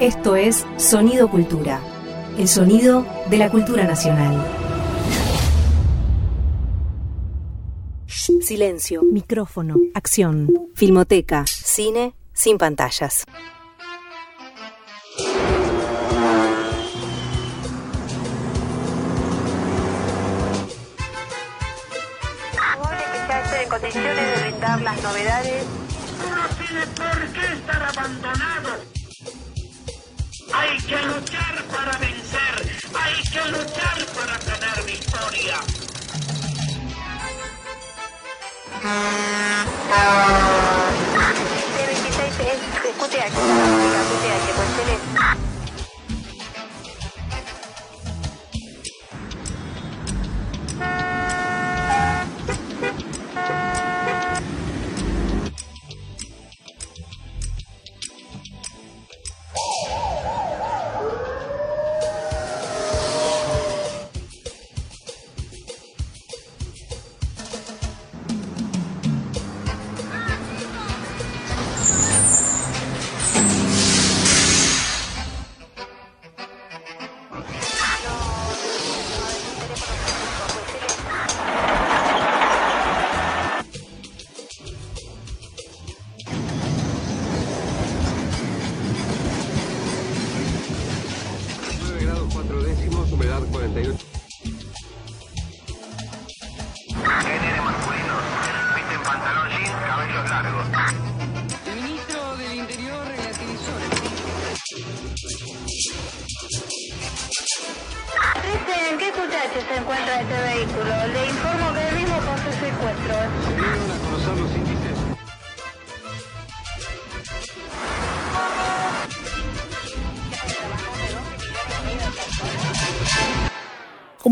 Esto es Sonido Cultura, el sonido de la cultura nacional. Silencio, micrófono, acción, filmoteca, cine sin pantallas. condiciones de brindar las novedades. No tiene por qué estar abandonado. Hay que luchar para vencer. Hay que luchar para tener victoria. T26 es QTH, QTH,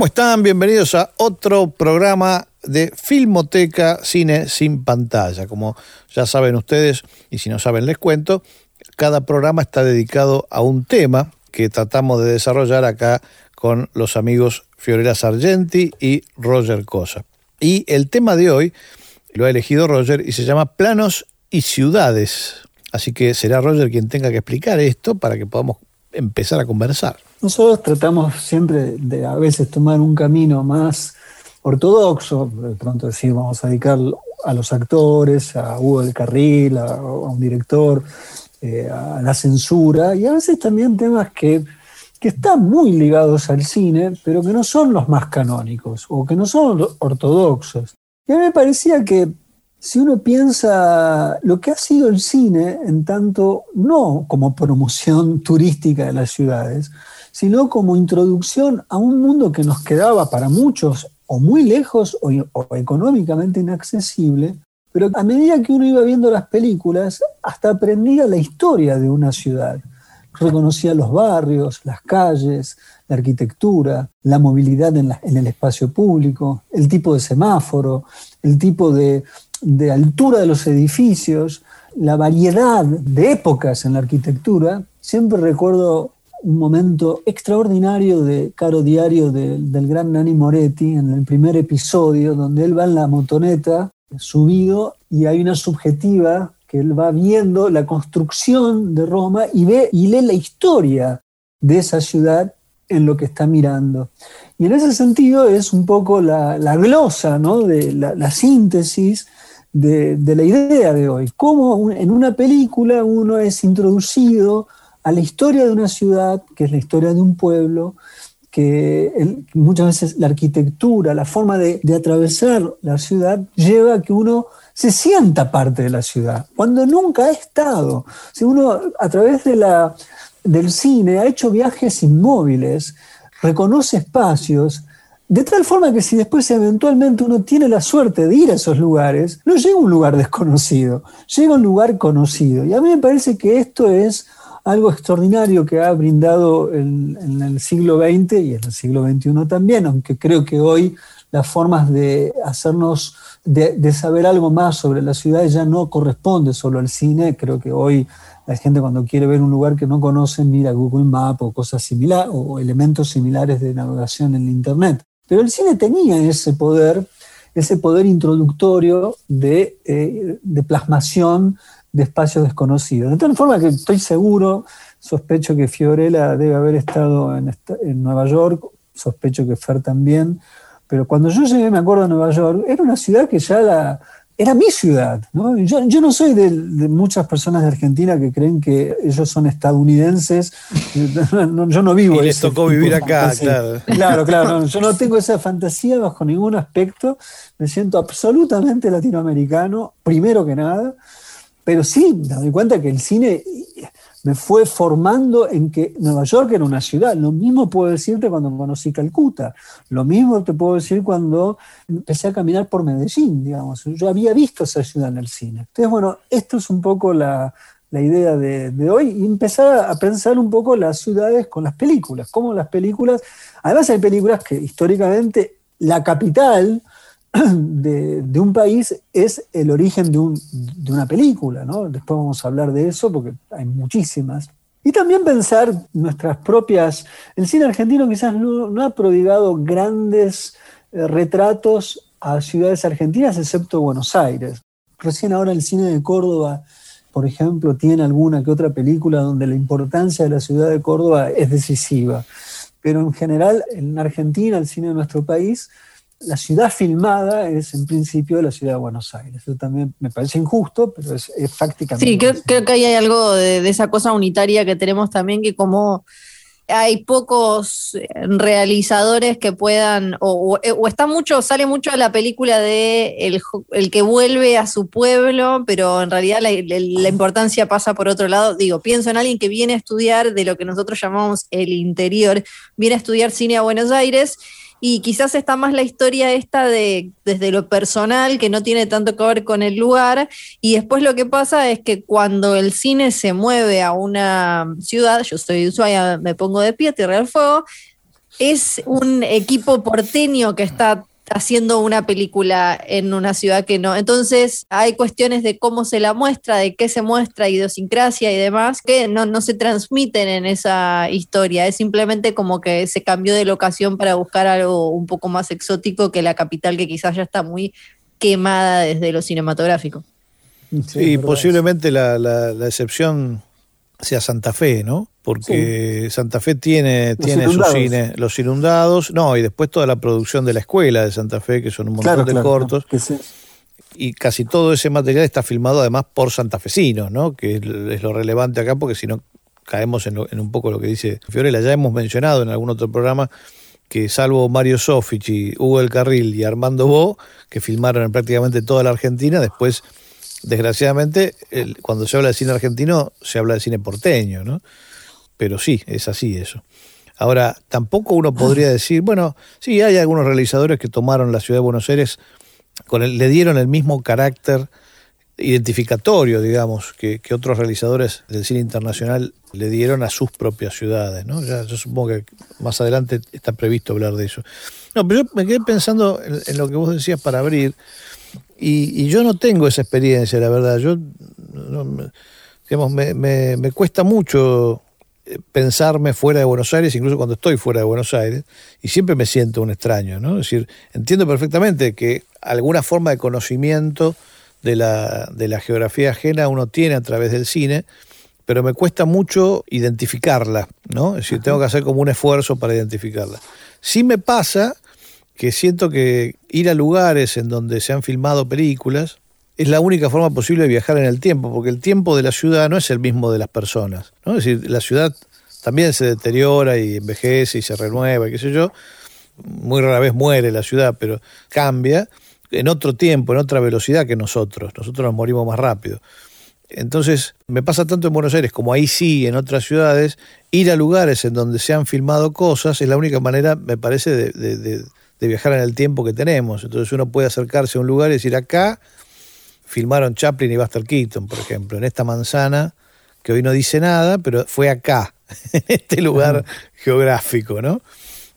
¿Cómo están? Bienvenidos a otro programa de Filmoteca Cine sin pantalla. Como ya saben ustedes, y si no saben les cuento, cada programa está dedicado a un tema que tratamos de desarrollar acá con los amigos Fiorella Sargenti y Roger Cosa. Y el tema de hoy lo ha elegido Roger y se llama Planos y Ciudades. Así que será Roger quien tenga que explicar esto para que podamos empezar a conversar. Nosotros tratamos siempre de a veces tomar un camino más ortodoxo, de pronto decir vamos a dedicar a los actores, a Hugo del Carril, a, un director, eh, a la censura, y a veces también temas que, que están muy ligados al cine, pero que no son los más canónicos o que no son ortodoxos. Y a mí me parecía que si uno piensa lo que ha sido el cine, en tanto no como promoción turística de las ciudades, sino como introducción a un mundo que nos quedaba para muchos o muy lejos o, económicamente inaccesible, pero a medida que uno iba viendo las películas, hasta aprendía la historia de una ciudad. Reconocía los barrios, las calles, la arquitectura, la movilidad en, el espacio público, el tipo de semáforo, el tipo de, de altura de los edificios, la variedad de épocas en la arquitectura. Siempre recuerdo un momento extraordinario de Caro Diario del gran Nani Moretti en el primer episodio, donde él va en la motoneta subido y hay una subjetiva que él va viendo la construcción de Roma y ve y lee la historia de esa ciudad en lo que está mirando. Y en ese sentido es un poco la, glosa, ¿no? de la, síntesis de, de, la idea de hoy. Cómo en una película uno es introducido a la historia de una ciudad, que es la historia de un pueblo, que muchas veces la arquitectura, la forma de, atravesar la ciudad lleva a que uno se sienta parte de la ciudad, cuando nunca ha estado. Si uno a través de la, del cine ha hecho viajes inmóviles, reconoce espacios, de tal forma que si después eventualmente uno tiene la suerte de ir a esos lugares, no llega a un lugar desconocido, llega a un lugar conocido. Y a mí me parece que esto es algo extraordinario que ha brindado en, el siglo XX y en el siglo XXI también, aunque creo que hoy las formas de hacernos, de, saber algo más sobre la ciudad ya no corresponde solo al cine, creo que hoy la gente cuando quiere ver un lugar que no conoce mira Google Maps o cosas similares o elementos similares de navegación en Internet. Pero el cine tenía ese poder, ese poder introductorio de, eh, de plasmación de espacios desconocidos. De tal forma que estoy seguro, sospecho que Fiorella debe haber estado en, en Nueva York, sospecho que Fer también, pero cuando yo llegué, me acuerdo, a Nueva York, era una ciudad que ya la, era mi ciudad. ¿no? Yo, yo no soy de, de muchas personas de Argentina que creen que ellos son estadounidenses. No, yo no vivo Y les tocó vivir acá, claro. Claro, claro. no, yo no tengo esa fantasía bajo ningún aspecto. Me siento absolutamente latinoamericano, primero que nada. Pero sí, me doy cuenta que el cine me fue formando en que Nueva York era una ciudad. Lo mismo puedo decirte cuando conocí Calcuta. Lo mismo te puedo decir cuando empecé a caminar por Medellín, digamos. Yo había visto esa ciudad en el cine. Entonces, bueno, esto es un poco la, la idea de, de hoy y empezar a pensar un poco las ciudades con las películas. Cómo las películas, además hay películas que históricamente la capital de, un país es el origen de, un- de una película, ¿no? Después vamos a hablar de eso porque hay muchísimas. Y también pensar nuestras propias... El cine argentino quizás no, no ha prodigado grandes eh, retratos a ciudades argentinas, excepto Buenos Aires. Recién ahora el cine de Córdoba, por ejemplo, tiene alguna que otra película donde la importancia de la ciudad de Córdoba es decisiva. Pero en general, en Argentina, el cine de nuestro país, la ciudad filmada es en principio la ciudad de Buenos Aires. Eso también me parece injusto, pero es, es fácticamente. Sí, creo, creo que ahí hay algo de, de esa cosa unitaria que tenemos también, que como hay pocos eh, realizadores que puedan, o, o- o está mucho, sale mucho de la película de el, que vuelve a su pueblo, pero en realidad la, la- la importancia pasa por otro lado. Digo, pienso en alguien que viene a estudiar de lo que nosotros llamamos el interior, viene a estudiar cine a Buenos Aires y quizás está más la historia esta de desde lo personal, que no tiene tanto que ver con el lugar, y después lo que pasa es que cuando el cine se mueve a una ciudad, yo soy de Ushuaia, me pongo de pie, Tierra del Fuego, es un equipo porteño que está haciendo una película en una ciudad que no. Entonces hay cuestiones de cómo se la muestra, de qué se muestra, idiosincrasia y demás, que no, no se transmiten en esa historia. Es simplemente como que se cambió de locación para buscar algo un poco más exótico que la capital que quizás ya está muy quemada desde lo cinematográfico. Sí, posiblemente la, la- la excepción sea Santa Fe, ¿no? Porque Santa Fe tiene, Los tiene su cine, Los Inundados, no, y después toda la producción de la escuela de Santa Fe, que son un montón Claro, de claro, cortos, claro, que sí. y casi todo ese material está filmado además por santafesinos, ¿no? Que es lo relevante acá, porque si no caemos en, lo- en un poco lo que dice Fiorella. Ya hemos mencionado en algún otro programa que salvo Mario Sofich y Hugo El Carril y Armando Bo, que filmaron en prácticamente toda la Argentina, después, desgraciadamente, el- cuando se habla de cine argentino, se habla de cine porteño, ¿no? Pero sí, es así eso. Ahora, tampoco uno podría decir, bueno, sí, hay algunos realizadores que tomaron la ciudad de Buenos Aires, con el- le dieron el mismo carácter identificatorio, digamos, que, otros realizadores del cine internacional le dieron a sus propias ciudades, ¿no? Ya, yo supongo que más adelante está previsto hablar de eso. No, pero yo me quedé pensando en, lo que vos decías para abrir, y, y yo no tengo esa experiencia, la verdad. Yo, digamos, me, cuesta mucho pensarme fuera de Buenos Aires, incluso cuando estoy fuera de Buenos Aires, y siempre me siento un extraño, ¿no? Es decir, entiendo perfectamente que alguna forma de conocimiento de la, de la geografía ajena uno tiene a través del cine, pero me cuesta mucho identificarla, ¿no? Es decir, tengo que hacer como un esfuerzo para identificarla. Sí me pasa que siento que ir a lugares en donde se han filmado películas es la única forma posible de viajar en el tiempo, porque el tiempo de la ciudad no es el mismo de las personas, ¿no? Es decir, la ciudad también se deteriora y envejece y se renueva, y qué sé yo, muy rara vez muere la ciudad, pero cambia en otro tiempo, en otra velocidad que nosotros. Nosotros nos morimos más rápido. Entonces, me pasa tanto en Buenos Aires como ahí sí, en otras ciudades, ir a lugares en donde se han filmado cosas es la única manera, me parece, de, de- de- de viajar en el tiempo que tenemos. Entonces uno puede acercarse a un lugar y decir, acá filmaron Chaplin y Buster Keaton, por ejemplo, en esta manzana, que hoy no dice nada, pero fue acá, en este lugar geográfico, ¿no?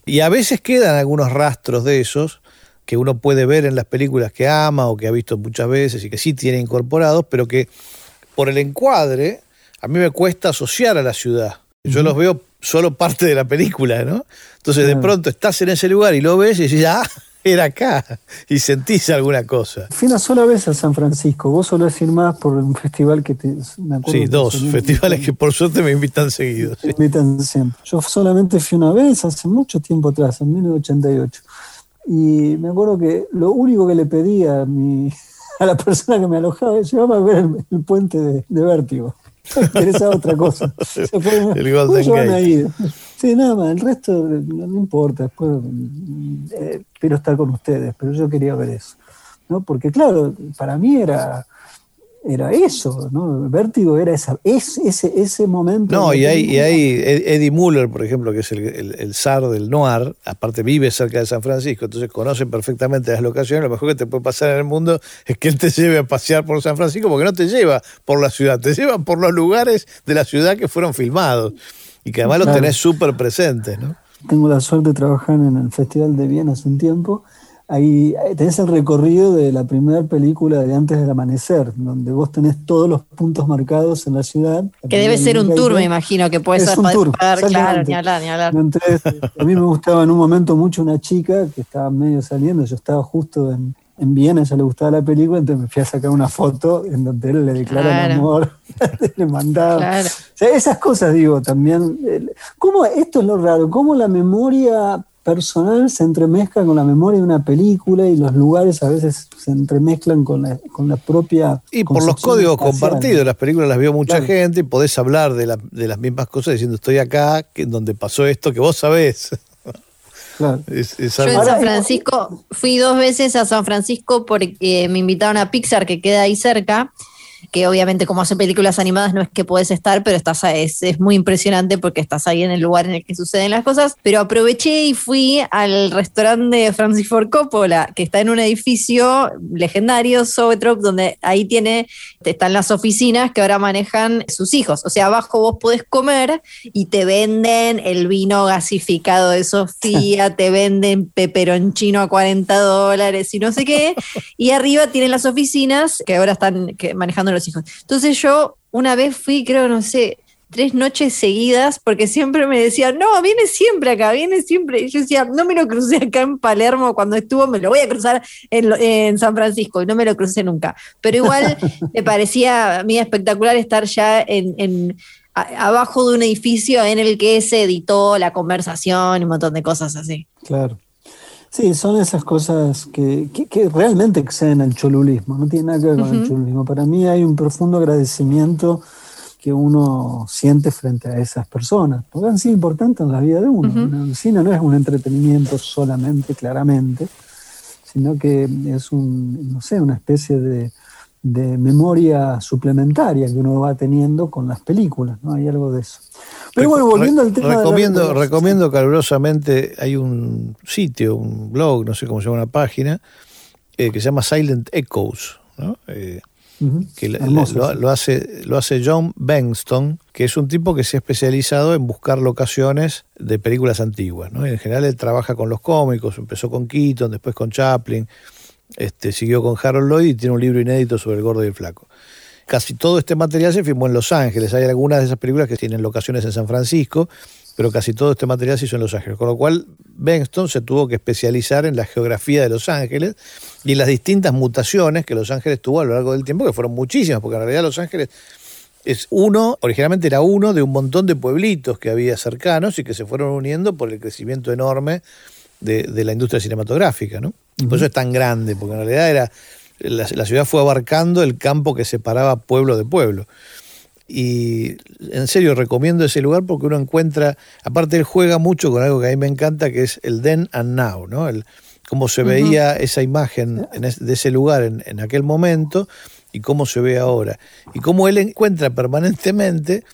Y a veces quedan algunos rastros de esos que uno puede ver en las películas que ama o que ha visto muchas veces y que sí tiene incorporados, pero que por el encuadre a mí me cuesta asociar a la ciudad. Yo los veo solo parte de la película, ¿no? Entonces de pronto estás en ese lugar y lo ves y dices, ah, era acá y sentís alguna cosa. Fui una sola vez a San Francisco. Vos solés ir más por un festival que te. Me acuerdo Sí, dos festivales que por suerte me invitan seguido. Me invitan siempre. Yo solamente fui una vez hace mucho tiempo atrás, en 1988. Y me acuerdo que lo único que le pedía a, mi, a la persona que me alojaba es llevarme a ver el, el puente de, de vértigo. Me interesaba otra cosa. Se fue, El Golden "¿Cómo llevarme Gate". Ahí?". Sí, nada más, el resto eh, no, no importa. Después mm, eh, espero estar con ustedes, pero yo quería ver eso. ¿no? Porque, claro, para mí era. Era eso, ¿no? Vértigo era esa, es, ese, ese momento. No, y hay, y hay Ed- Eddie Muller, por ejemplo, que es el, el, el zar del noir, aparte vive cerca de San Francisco, entonces conoce perfectamente las locaciones. Lo mejor que te puede pasar en el mundo es que él te lleve a pasear por San Francisco, porque no te lleva por la ciudad, te lleva por los lugares de la ciudad que fueron filmados y que además los Claro. tenés súper presentes, ¿no? tengo la suerte de trabajar en el Festival de Viena hace un tiempo. Ahí ahí tenés el recorrido de la primera película de Antes del Amanecer, donde vos tenés todos los puntos marcados en la ciudad. La Que debe ser un tour, me imagino, que un tour, pagar, claro, ni hablar, ni hablar. Entonces, a mí me gustaba en un momento mucho una chica que estaba medio saliendo, yo estaba justo en, en Viena, a ella le gustaba la película, entonces me fui a sacar una foto en donde él le declara Claro. el amor, le mandaba. Claro. O sea, esas cosas, digo, también. ¿Cómo, esto es lo raro, cómo la memoria personal se entremezcla con la memoria de una película y los lugares a veces se entremezclan con la, con la propia. Y por los códigos espacial. compartidos, las películas las vio mucha Claro. gente y podés hablar de, la- de las mismas cosas diciendo estoy acá, que, donde pasó esto, que vos sabés. Claro. Es- es Yo en San Francisco fui dos veces a San Francisco porque me invitaron a Pixar que queda ahí cerca, que obviamente como hace películas animadas no es que puedes estar, pero estás a- es, es muy impresionante porque estás ahí en el lugar en el que suceden las cosas. Pero aproveché y fui al restaurante de Francis Ford Coppola, que está en un edificio legendario, Sobetrop, donde ahí tiene, están las oficinas que ahora manejan sus hijos. O sea, abajo vos podés comer y te venden el vino gasificado de Sofía, te venden peperoncino a 40 dólares y no sé qué. Y arriba tienen las oficinas que ahora están que- manejando los hijos. Entonces yo una vez fui, creo, no sé, tres noches seguidas porque siempre me decían, no, viene siempre acá, viene siempre. Y yo decía, no me lo crucé acá en Palermo cuando estuvo, me lo voy a cruzar en, San Francisco y no me lo crucé nunca. Pero igual me parecía a mí espectacular estar ya en, en- a- abajo de un edificio en el que se editó la conversación y un montón de cosas así. Claro. Sí, son esas cosas que, que- que realmente exceden al cholulismo, no tiene nada que ver con el cholulismo. Para mí hay un profundo agradecimiento que uno siente frente a esas personas, porque han sido importantes en la vida de uno. El cine no es un entretenimiento solamente, claramente, sino que es un, no sé, una especie de, de memoria suplementaria que uno va teniendo con las películas, ¿no? Hay algo de eso. Pero bueno, volviendo al tema de la recomiendo, recuperación. recomiendo calurosamente, hay un sitio, un blog, no sé cómo se llama una página, eh, que se llama Silent Echoes, ¿no? Eh, que la- hermoso, lo, sí. lo hace, lo hace John Benston, que es un tipo que se ha especializado en buscar locaciones de películas antiguas. ¿no? Y en general él trabaja con los cómicos, empezó con Keaton, después con Chaplin, este, siguió con Harold Lloyd y tiene un libro inédito sobre el gordo y el flaco. Casi todo este material se filmó en Los Ángeles. Hay algunas de esas películas que tienen locaciones en San Francisco, pero casi todo este material se hizo en Los Ángeles. Con lo cual, Benston se tuvo que especializar en la geografía de Los Ángeles y en las distintas mutaciones que Los Ángeles tuvo a lo largo del tiempo, que fueron muchísimas, porque en realidad Los Ángeles es uno, originalmente era uno de un montón de pueblitos que había cercanos y que se fueron uniendo por el crecimiento enorme de, de la industria cinematográfica, ¿no? Y por eso es tan grande, porque en realidad era la, la ciudad fue abarcando el campo que separaba pueblo de pueblo. Y en serio recomiendo ese lugar porque uno encuentra, aparte él juega mucho con algo que a mí me encanta, que es el then and now, ¿no? El, cómo se veía esa imagen en es- de ese lugar en, en aquel momento y cómo se ve ahora. Y cómo él encuentra permanentemente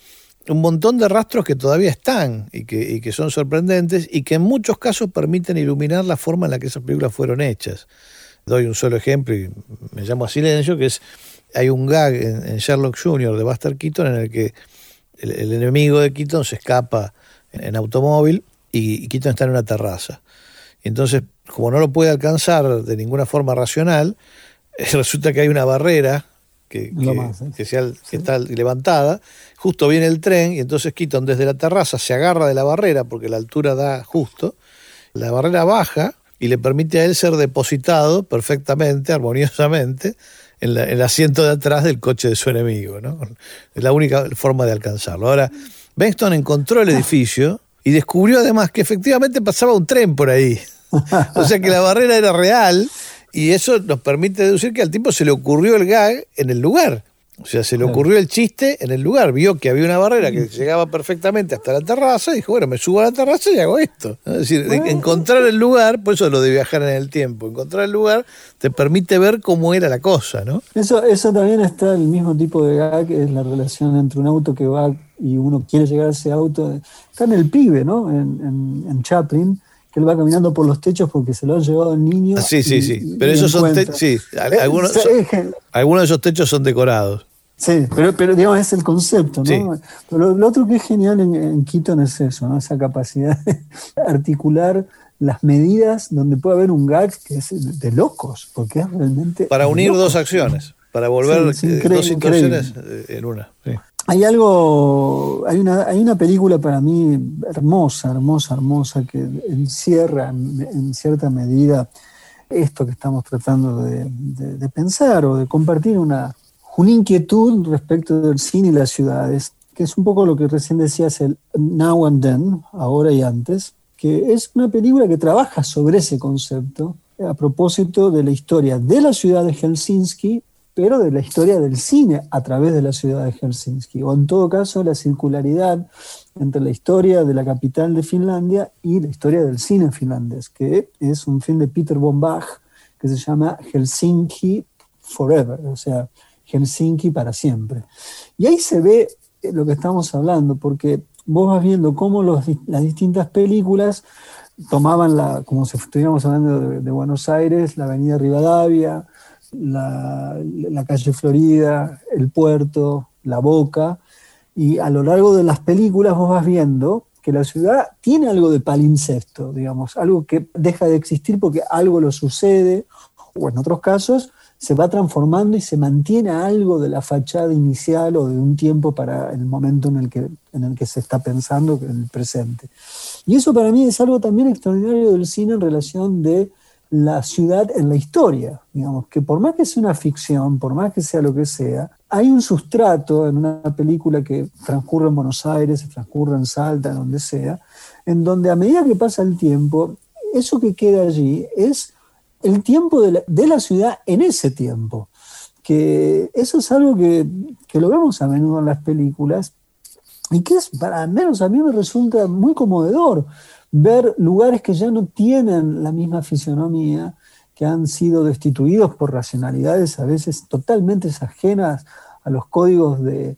un montón de rastros que todavía están y que, son sorprendentes y que en muchos casos permiten iluminar la forma en la que esas películas fueron hechas. Doy un solo ejemplo y me llamo a silencio, que es, hay un gag en, Sherlock Jr. de Buster Keaton en el que el, enemigo de Keaton se escapa en, en automóvil y, y Keaton está en una terraza. Y entonces, como no lo puede alcanzar de ninguna forma racional, resulta que hay una barrera que, más, ¿eh? que sea- que está levantada, justo viene el tren y entonces Keaton desde la terraza se agarra de la barrera porque la altura da justo, la barrera baja y le permite a él ser depositado perfectamente, armoniosamente, en, la- en el asiento de atrás del coche de su enemigo. ¿no? Es la única forma de alcanzarlo. Ahora, Benston encontró el edificio y descubrió además que efectivamente pasaba un tren por ahí. O sea que la barrera era real y eso nos permite deducir que al tipo se le ocurrió el gag en el lugar. O sea, se le ocurrió el chiste en el lugar. Vio que había una barrera que llegaba perfectamente hasta la terraza y dijo, bueno, me subo a la terraza y hago esto. ¿no? Es decir, de- encontrar el lugar, por eso lo de viajar en el tiempo, encontrar el lugar te permite ver cómo era la cosa, ¿no? Eso, eso también está el mismo tipo de gag, que es la relación entre un auto que va y uno quiere llegar a ese auto. Está en el pibe, ¿no? En, en- en Chaplin, que él va caminando por los techos porque se lo ha llevado el niño. Ah, Sí, sí, y- sí. Pero esos son, te- encuentra. sí, Eh, algunos, son- algunos de esos techos son decorados. Sí, pero, pero digamos, es el concepto, ¿no? Sí. Pero lo, otro que es genial en, en Keaton es eso, ¿no? Esa capacidad de articular las medidas donde puede haber un gag que es de locos, porque es realmente. Para unir locos. dos acciones, para volver Sí, eh, dos situaciones eh, en una. Hay algo, hay una, hay una película para mí hermosa, hermosa, hermosa, que encierra en, cierta medida esto que estamos tratando de pensar o de compartir una, una inquietud respecto del cine y las ciudades, que es un poco lo que recién decías, el Now and Then, ahora y antes, que es una película que trabaja sobre ese concepto a propósito de la historia de la ciudad de Helsinki pero de la historia del cine a través de la ciudad de Helsinki, o en todo caso la circularidad entre la historia de la capital de Finlandia y la historia del cine finlandés, que es un film de Peter von Bach que se llama Helsinki Forever, o sea, Helsinki para siempre. Y ahí se ve lo que estamos hablando, porque vos vas viendo cómo los, las distintas películas tomaban la, como si estuviéramos hablando de, de Buenos Aires, la avenida Rivadavia, la, calle Florida, el puerto, la boca, y a lo largo de las películas vos vas viendo que la ciudad tiene algo de palincesto, digamos, algo que deja de existir porque algo lo sucede, o en otros casos se va transformando y se mantiene algo de la fachada inicial o de un tiempo para el momento en el que, en el que se está pensando, en el presente. Y eso para mí es algo también extraordinario del cine en relación de la ciudad en la historia, digamos, que por más que sea una ficción, por más que sea lo que sea, hay un sustrato en una película que transcurre en Buenos Aires, transcurre en Salta, donde sea, en donde a medida que pasa el tiempo, eso que queda allí es el tiempo de la, ciudad en ese tiempo. Que eso es algo que, que lo vemos a menudo en las películas y que es, para al menos a mí me resulta muy conmovedor ver lugares que ya no tienen la misma fisionomía, que han sido destituidos por racionalidades a veces totalmente ajenas a los códigos de,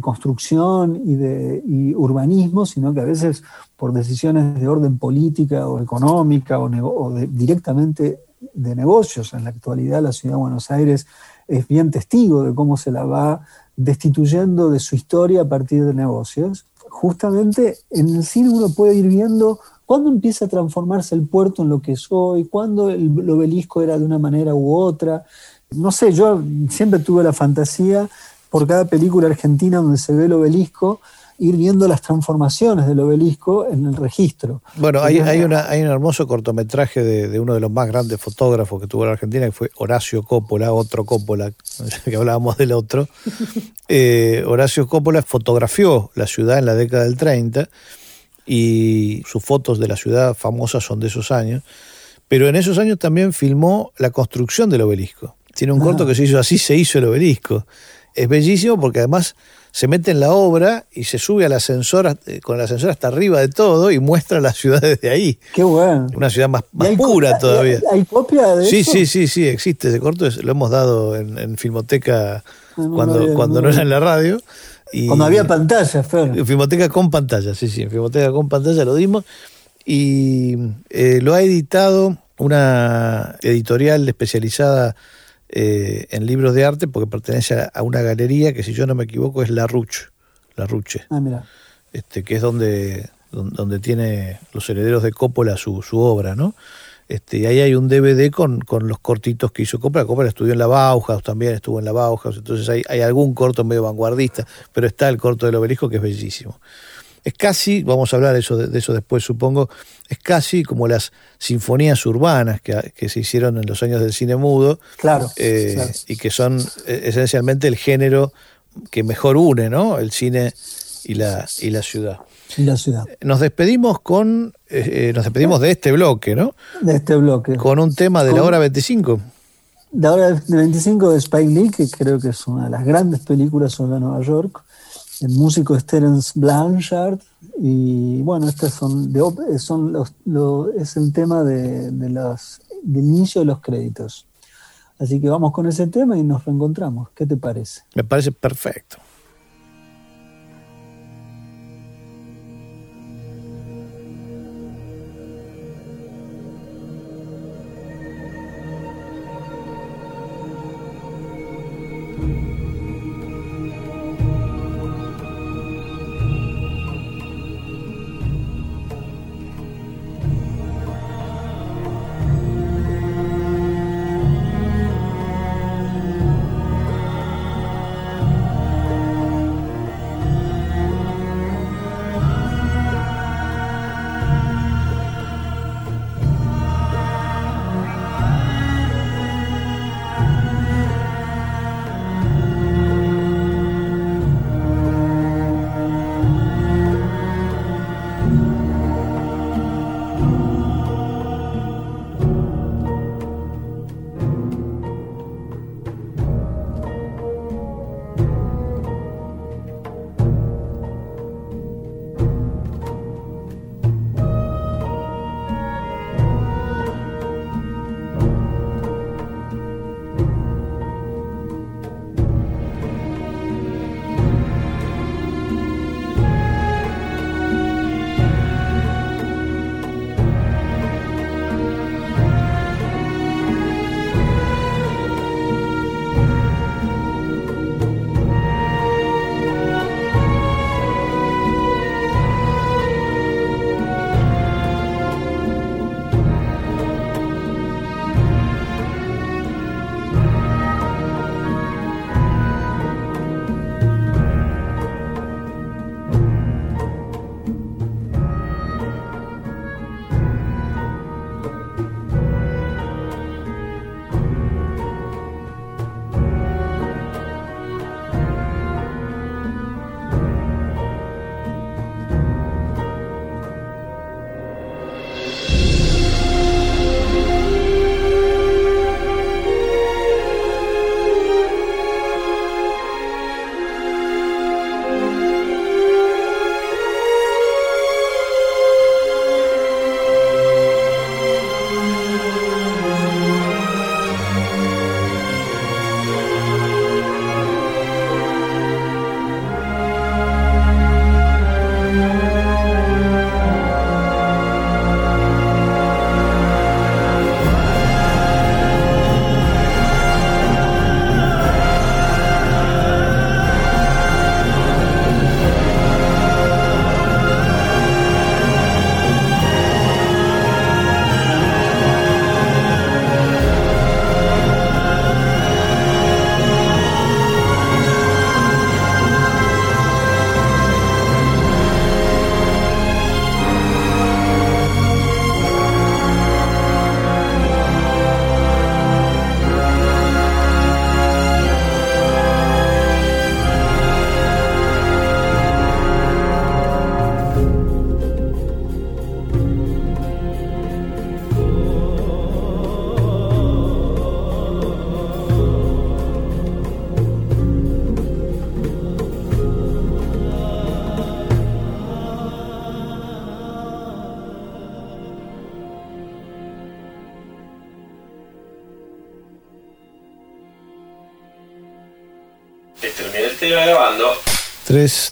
construcción y de urbanismo, sino que a veces por decisiones de orden política o económica o, directamente de negocios. En la actualidad la ciudad de Buenos Aires es bien testigo de cómo se la va destituyendo de su historia a partir de negocios. Justamente en el cine uno puede ir viendo cuándo empieza a transformarse el puerto en lo que es hoy, cuándo el, el obelisco era de una manera u otra. No sé, yo siempre tuve la fantasía por cada película argentina donde se ve el obelisco, ir viendo las transformaciones del obelisco en el registro. Bueno, hay, hay, una, hay un hermoso cortometraje de, de uno de los más grandes fotógrafos que tuvo la Argentina, que fue Horacio Coppola, otro Coppola, que hablábamos del otro. Eh, Horacio Coppola fotografió la ciudad en la década del 30 y sus fotos de la ciudad famosas son de esos años, pero en esos años también filmó la construcción del obelisco. Tiene un Ah. corto que se hizo así, se hizo el obelisco. Es bellísimo porque además se mete en la obra y se sube al ascensor, eh, con el ascensor hasta arriba de todo y muestra la ciudad desde ahí. Qué bueno. Una ciudad más, ¿Y más hay pura copia- todavía. ¿Hay, hay copia de Sí, eso? sí, sí, sí, existe ese corto, lo hemos dado en, en Filmoteca no cuando, cuando no no era en la radio. Y Cuando había pantalla, Fer. en Filmoteca con pantalla, sí, sí, en Filmoteca con pantalla lo dimos. Y eh, lo ha editado una editorial especializada eh, en libros de arte porque pertenece a, una galería que, si yo no me equivoco, es La Ruche, La Ruche Ah, mira. este, que es donde, don- donde tiene los herederos de Coppola su, su obra, ¿no? Este, y ahí hay un DVD con, con los cortitos que hizo Coppola. Coppola estudió en la Bauhaus, también estuvo en la Bauhaus, entonces hay, hay algún corto medio vanguardista, pero está el corto del obelisco que es bellísimo. es casi, vamos a hablar eso de, de eso después supongo, es casi como las sinfonías urbanas que, que se hicieron en los años del cine mudo Claro, eh, claro. y que son eh, esencialmente el género que mejor une, ¿no? El cine y la, y la ciudad. Y la ciudad. Nos despedimos con, eh, eh, nos despedimos de este bloque, ¿no? De este bloque. Con un tema de la hora 25. De ahora de 25 de Spike Lee, que creo que es una de las grandes películas sobre Nueva York. El músico es Terence Blanchard. Y bueno, estas son, de, op- son los, lo- es el tema de, de los, del inicio de los créditos. Así que vamos con ese tema y nos reencontramos. ¿Qué te parece? Me parece perfecto.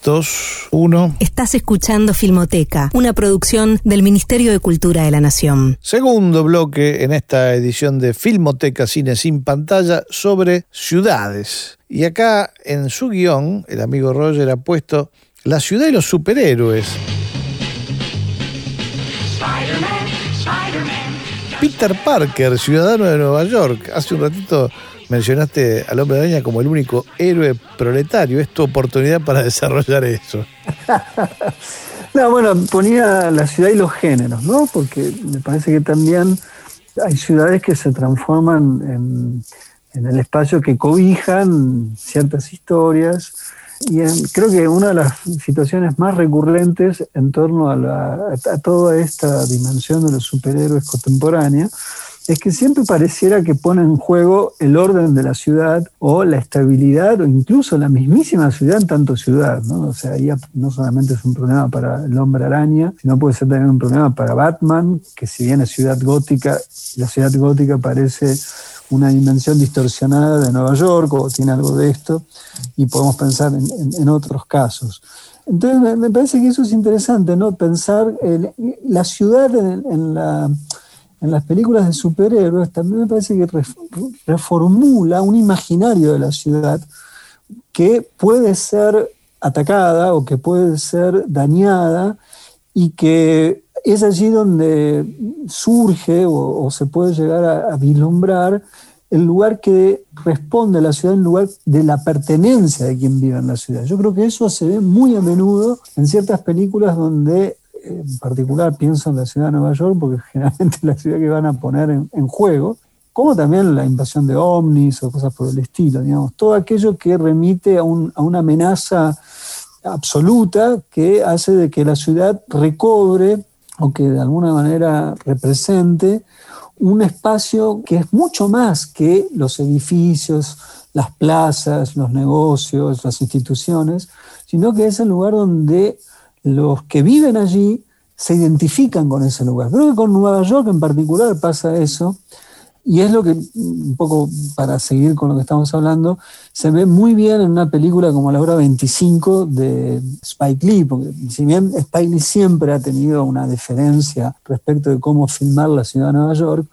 2, 1. Estás escuchando Filmoteca, una producción del Ministerio de Cultura de la Nación. Segundo bloque en esta edición de Filmoteca Cine sin pantalla sobre ciudades. Y acá en su guion, el amigo Roger ha puesto La ciudad y los superhéroes. Peter Parker, ciudadano de Nueva York. Hace un ratito mencionaste al hombre araña como el único héroe proletario. Es tu oportunidad para desarrollar eso. No, bueno, ponía la ciudad y los géneros, ¿no? Porque me parece que también hay ciudades que se transforman en, el espacio que cobijan ciertas historias. Y en- creo que una de las situaciones más recurrentes en torno a, la- a toda esta dimensión de los superhéroes contemporánea es que siempre pareciera que pone en juego el orden de la ciudad o la estabilidad o incluso la mismísima ciudad en tanto ciudad. ¿no? O sea, ahí no solamente es un problema para el hombre araña, sino puede ser también un problema para Batman, que si bien es ciudad gótica, la ciudad gótica parece una dimensión distorsionada de Nueva York o tiene algo de esto, y podemos pensar en, otros casos. Entonces me, parece que eso es interesante, ¿no? Pensar en la ciudad en, en la, en las películas de superhéroes también me parece que ref- reformula un imaginario de la ciudad que puede ser atacada o que puede ser dañada y que es allí donde surge o, se puede llegar a, a vislumbrar el lugar que responde a la ciudad, el lugar de la pertenencia de quien vive en la ciudad. Yo creo que eso se ve muy a menudo en ciertas películas donde, en particular pienso en la ciudad de Nueva York, porque generalmente es la ciudad que van a poner en, juego, como también la invasión de ovnis o cosas por el estilo, digamos, todo aquello que remite a, a una amenaza absoluta que hace de que la ciudad recobre o que de alguna manera represente un espacio que es mucho más que los edificios, las plazas, los negocios, las instituciones, sino que es el lugar donde los que viven allí se identifican con ese lugar. Creo que con Nueva York en particular pasa eso, y es lo que, un poco para seguir con lo que estamos hablando, se ve muy bien en una película como La Hora 25 de Spike Lee, porque si bien Spike Lee siempre ha tenido una deferencia respecto de cómo filmar la ciudad de Nueva York,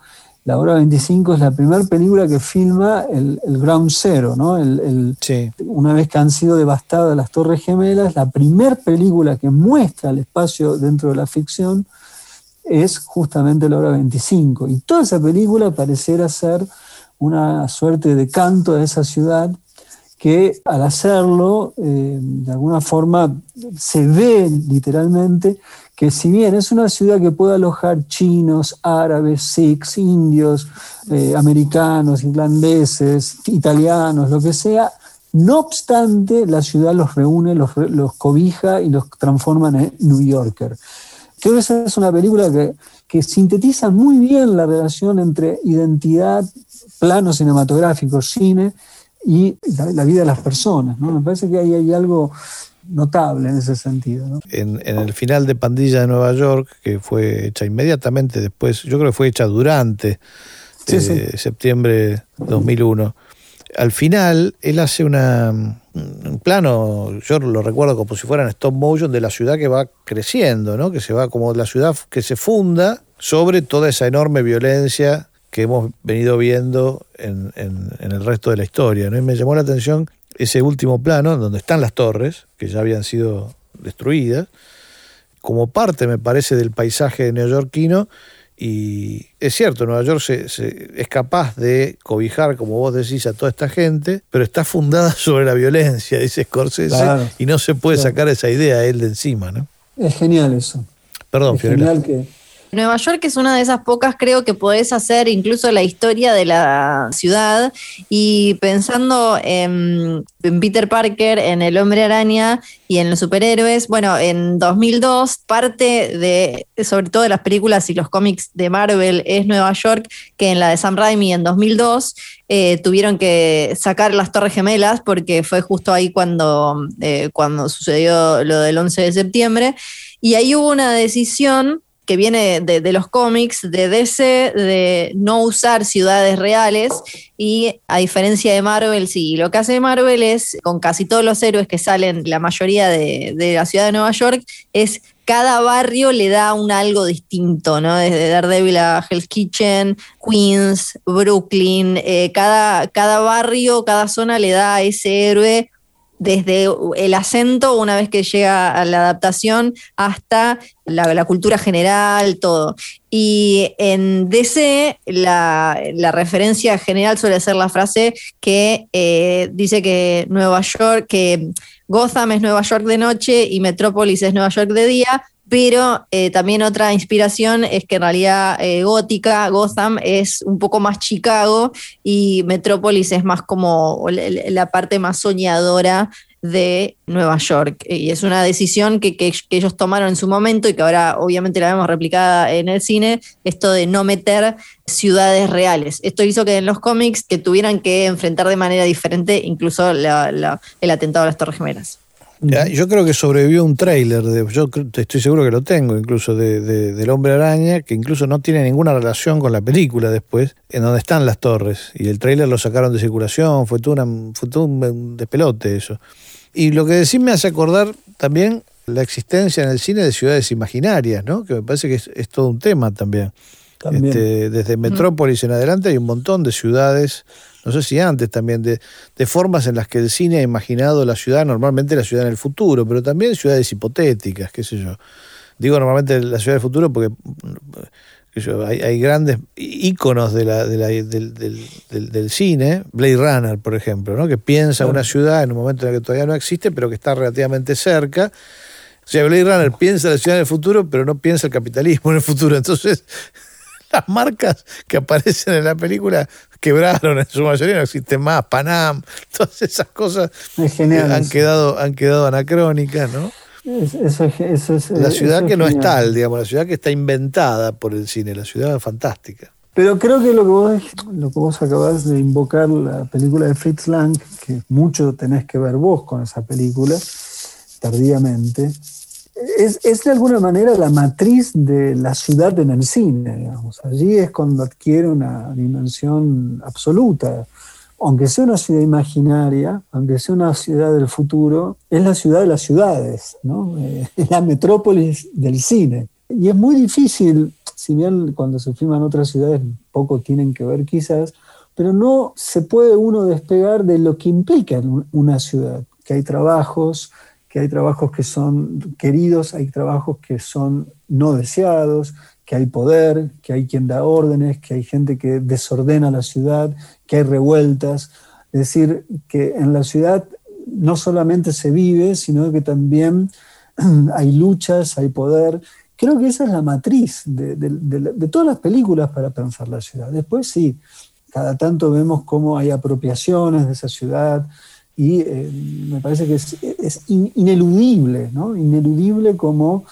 La Hora 25 es la primera película que filma el, el Ground Zero, ¿no? El, el- Sí. una vez que han sido devastadas las Torres Gemelas, la primera película que muestra el espacio dentro de la ficción es justamente la hora 25. Y toda esa película pareciera ser una suerte de canto de esa ciudad que al hacerlo, eh, de alguna forma, se ve literalmente que si bien es una ciudad que puede alojar chinos, árabes, sikhs, indios, eh, americanos, irlandeses, italianos, lo que sea, no obstante, la ciudad los reúne, los, los cobija y los transforma en New Yorker. Creo que esa es una película que, que sintetiza muy bien la relación entre identidad, plano cinematográfico, cine y la, la vida de las personas. ¿no? Me parece que ahí hay algo notable en ese sentido. ¿no? En, en el final de Pandilla de Nueva York, que fue hecha inmediatamente después, yo creo que fue hecha durante Sí, eh, septiembre 2001. Al final, él hace una, un plano, yo lo recuerdo como si fuera en stop motion, de la ciudad que va creciendo, ¿no? que se va como la ciudad que se funda sobre toda esa enorme violencia que hemos venido viendo en, en- en el resto de la historia. ¿no? Y me llamó la atención ese último plano, donde están las torres, que ya habían sido destruidas, como parte, me parece, del paisaje neoyorquino. Y es cierto, Nueva York se- se- es capaz de cobijar, como vos decís, a toda esta gente, pero está fundada sobre la violencia, dice Scorsese, Claro. y no se puede Claro. sacar esa idea él de encima, ¿no? Es genial eso. Perdón, es Fiorella. genial que, Nueva York es una de esas pocas, creo que podés hacer incluso la historia de la ciudad y pensando en, Peter Parker, en El Hombre Araña y en los superhéroes, bueno, en 2002 parte de, sobre todo de las películas y los cómics de Marvel es Nueva York, que en la de Sam Raimi en 2002 eh, tuvieron que sacar las Torres Gemelas porque fue justo ahí cuando, eh, cuando sucedió lo del 11 de septiembre. Y ahí hubo una decisión que viene de, los cómics de DC de no usar ciudades reales y a diferencia de Marvel, sí, lo que hace Marvel es, con casi todos los héroes que salen, la mayoría de, de la ciudad de Nueva York, es cada barrio le da un algo distinto, ¿no? Desde Daredevil a Hell's Kitchen, Queens, Brooklyn, eh, cada, cada barrio, cada zona le da a ese héroe desde el acento, una vez que llega a la adaptación, hasta la, cultura general, todo. Y en DC, la, la referencia general suele ser la frase que eh, dice que Nueva York, que Gotham es Nueva York de noche y Metrópolis es Nueva York de día, pero eh, también otra inspiración es que en realidad eh, Gótica, Gotham es un poco más Chicago y Metrópolis es más como la, parte más soñadora de Nueva York. Y es una decisión que, ellos tomaron en su momento y que ahora obviamente la vemos replicada en el cine, esto de no meter ciudades reales. Esto hizo que en los cómics que tuvieran que enfrentar de manera diferente incluso el atentado a las Torres Gemelas. Ya, yo creo que sobrevivió un tráiler, yo estoy seguro que lo tengo, incluso de, de, del Hombre Araña, que incluso no tiene ninguna relación con la película después, en donde están las torres. Y el tráiler lo sacaron de circulación, fue todo, una, fue todo un despelote eso. Y lo que decís me hace acordar también la existencia en el cine de ciudades imaginarias, ¿no? Que me parece que es todo un tema también. Este, desde Metrópolis mm. en adelante hay un montón de ciudades, no sé si antes también, de, de, formas en las que el cine ha imaginado la ciudad, normalmente la ciudad en el futuro, pero también ciudades hipotéticas, qué sé yo. Digo normalmente la ciudad del futuro porque hay, hay, grandes íconos de la, de la, del, del, del, del, cine, Blade Runner, por ejemplo, ¿no? que piensa claro. una ciudad en un momento en el que todavía no existe, pero que está relativamente cerca. O sea, Blade Runner piensa la ciudad en el futuro, pero no piensa el capitalismo en el futuro. Entonces, las marcas que aparecen en la película quebraron en su mayoría, no existen más, Panam, todas esas cosas han quedado, han quedado anacrónicas, ¿no? Eso, eso, eso, la ciudad que no es tal, digamos, la ciudad que está inventada por el cine, la ciudad fantástica. Pero creo que lo que vos, lo que vos acabás de invocar, la película de Fritz Lang, que mucho tenés que ver vos con esa película, tardíamente, es, es de alguna manera la matriz de la ciudad el cine, digamos. Allí es cuando adquiere una dimensión absoluta aunque sea una ciudad imaginaria, aunque sea una ciudad del futuro, es la ciudad de las ciudades, ¿no? es la metrópolis del cine. Y es muy difícil, si bien cuando se filman otras ciudades poco tienen que ver quizás, pero no se puede uno despegar de lo que implica una ciudad, que hay trabajos, que hay trabajos que son queridos, hay trabajos que son no deseados, que hay poder, que hay quien da órdenes, que hay gente que desordena la ciudad, que hay revueltas. Es decir, que en la ciudad no solamente se vive, sino que también hay luchas, hay poder. Creo que esa es la matriz de, de, todas las películas para pensar la ciudad. Después sí, cada tanto vemos cómo hay apropiaciones de esa ciudad y eh, me parece que es, es ineludible, ¿no? Ineludible como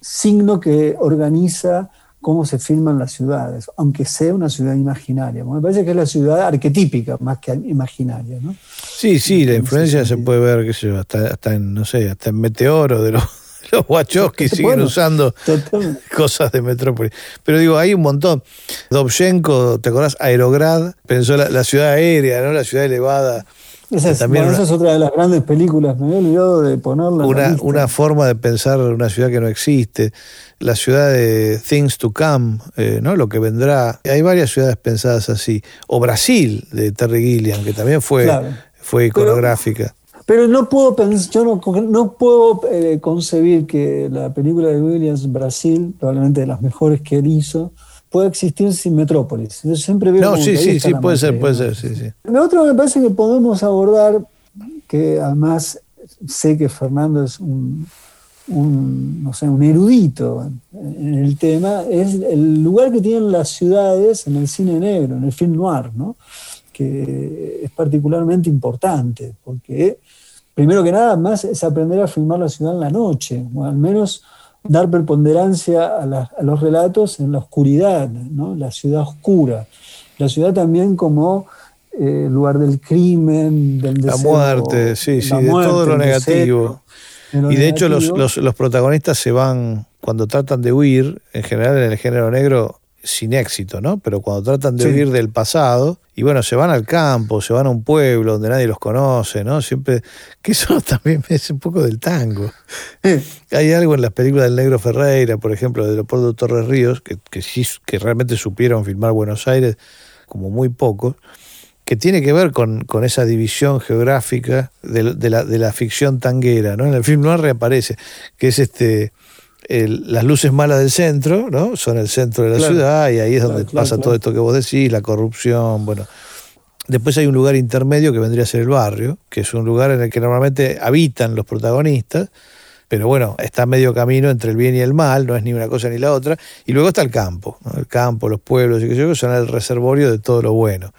signo que organiza cómo se filman las ciudades, aunque sea una ciudad imaginaria. Me parece que es la ciudad arquetípica más que imaginaria, ¿no? Sí, sí, la influencia se puede ver, qué sé yo, hasta, hasta en, no sé, hasta en Meteoro de los, los Wachowski siguen bueno, usando totalmente. cosas de Metrópolis. Pero digo, hay un montón. Dovchenko, ¿te acordás? Aerograd, pensó la, la ciudad aérea, ¿no? La ciudad elevada. Esa es, bueno, esa es, otra de las grandes películas, me había olvidado de ponerla. Una, una, forma de pensar una ciudad que no existe, la ciudad de Things to Come, eh, ¿no? lo que vendrá. Hay varias ciudades pensadas así. O Brasil, de Terry Gilliam, que también fue, claro. fue iconográfica. Pero, pero, no puedo pensar, yo no, no puedo eh, concebir que la película de Williams, Brasil, probablemente de las mejores que él hizo, puede existir sin Metrópolis. Yo siempre veo no, sí, sí, sí, puede ser, puede ser, sí, sí. Lo otro me parece que podemos abordar, que además sé que Fernando es un, un, no sé, un erudito en el tema, es el lugar que tienen las ciudades en el cine negro, en el film noir, ¿no? que es particularmente importante, porque primero que nada más es aprender a filmar la ciudad en la noche, o al menos dar preponderancia a, la, a, los relatos en la oscuridad, ¿no? la ciudad oscura. La ciudad también como eh, lugar del crimen, del deseo, La muerte, sí, sí, muerte, de todo lo negativo. Deseo, lo y de negativo. hecho los, los, los, protagonistas se van, cuando tratan de huir, en general en el género negro, sin éxito, ¿no? Pero cuando tratan de sí. huir del pasado, y bueno, se van al campo, se van a un pueblo donde nadie los conoce, ¿no? Siempre, que eso también es un poco del tango. Hay algo en las películas del Negro Ferreira, por ejemplo, de Leopoldo Torres Ríos, que, que sí, que realmente supieron filmar Buenos Aires, como muy pocos, que tiene que ver con, con esa división geográfica de, de la, de la ficción tanguera, ¿no? En el film noir reaparece, que es este el- las luces malas del centro, ¿no? Son el centro de la Claro. ciudad y ahí es donde Claro, claro, pasa todo esto que vos decís, la corrupción, bueno. Después hay un lugar intermedio que vendría a ser el barrio, que es un lugar en el que normalmente habitan los protagonistas, pero bueno, está medio camino entre el bien y el mal, no es ni una cosa ni la otra. Y luego está el campo, ¿no? el campo, los pueblos, y qué sé yo, son el reservorio de todo lo bueno.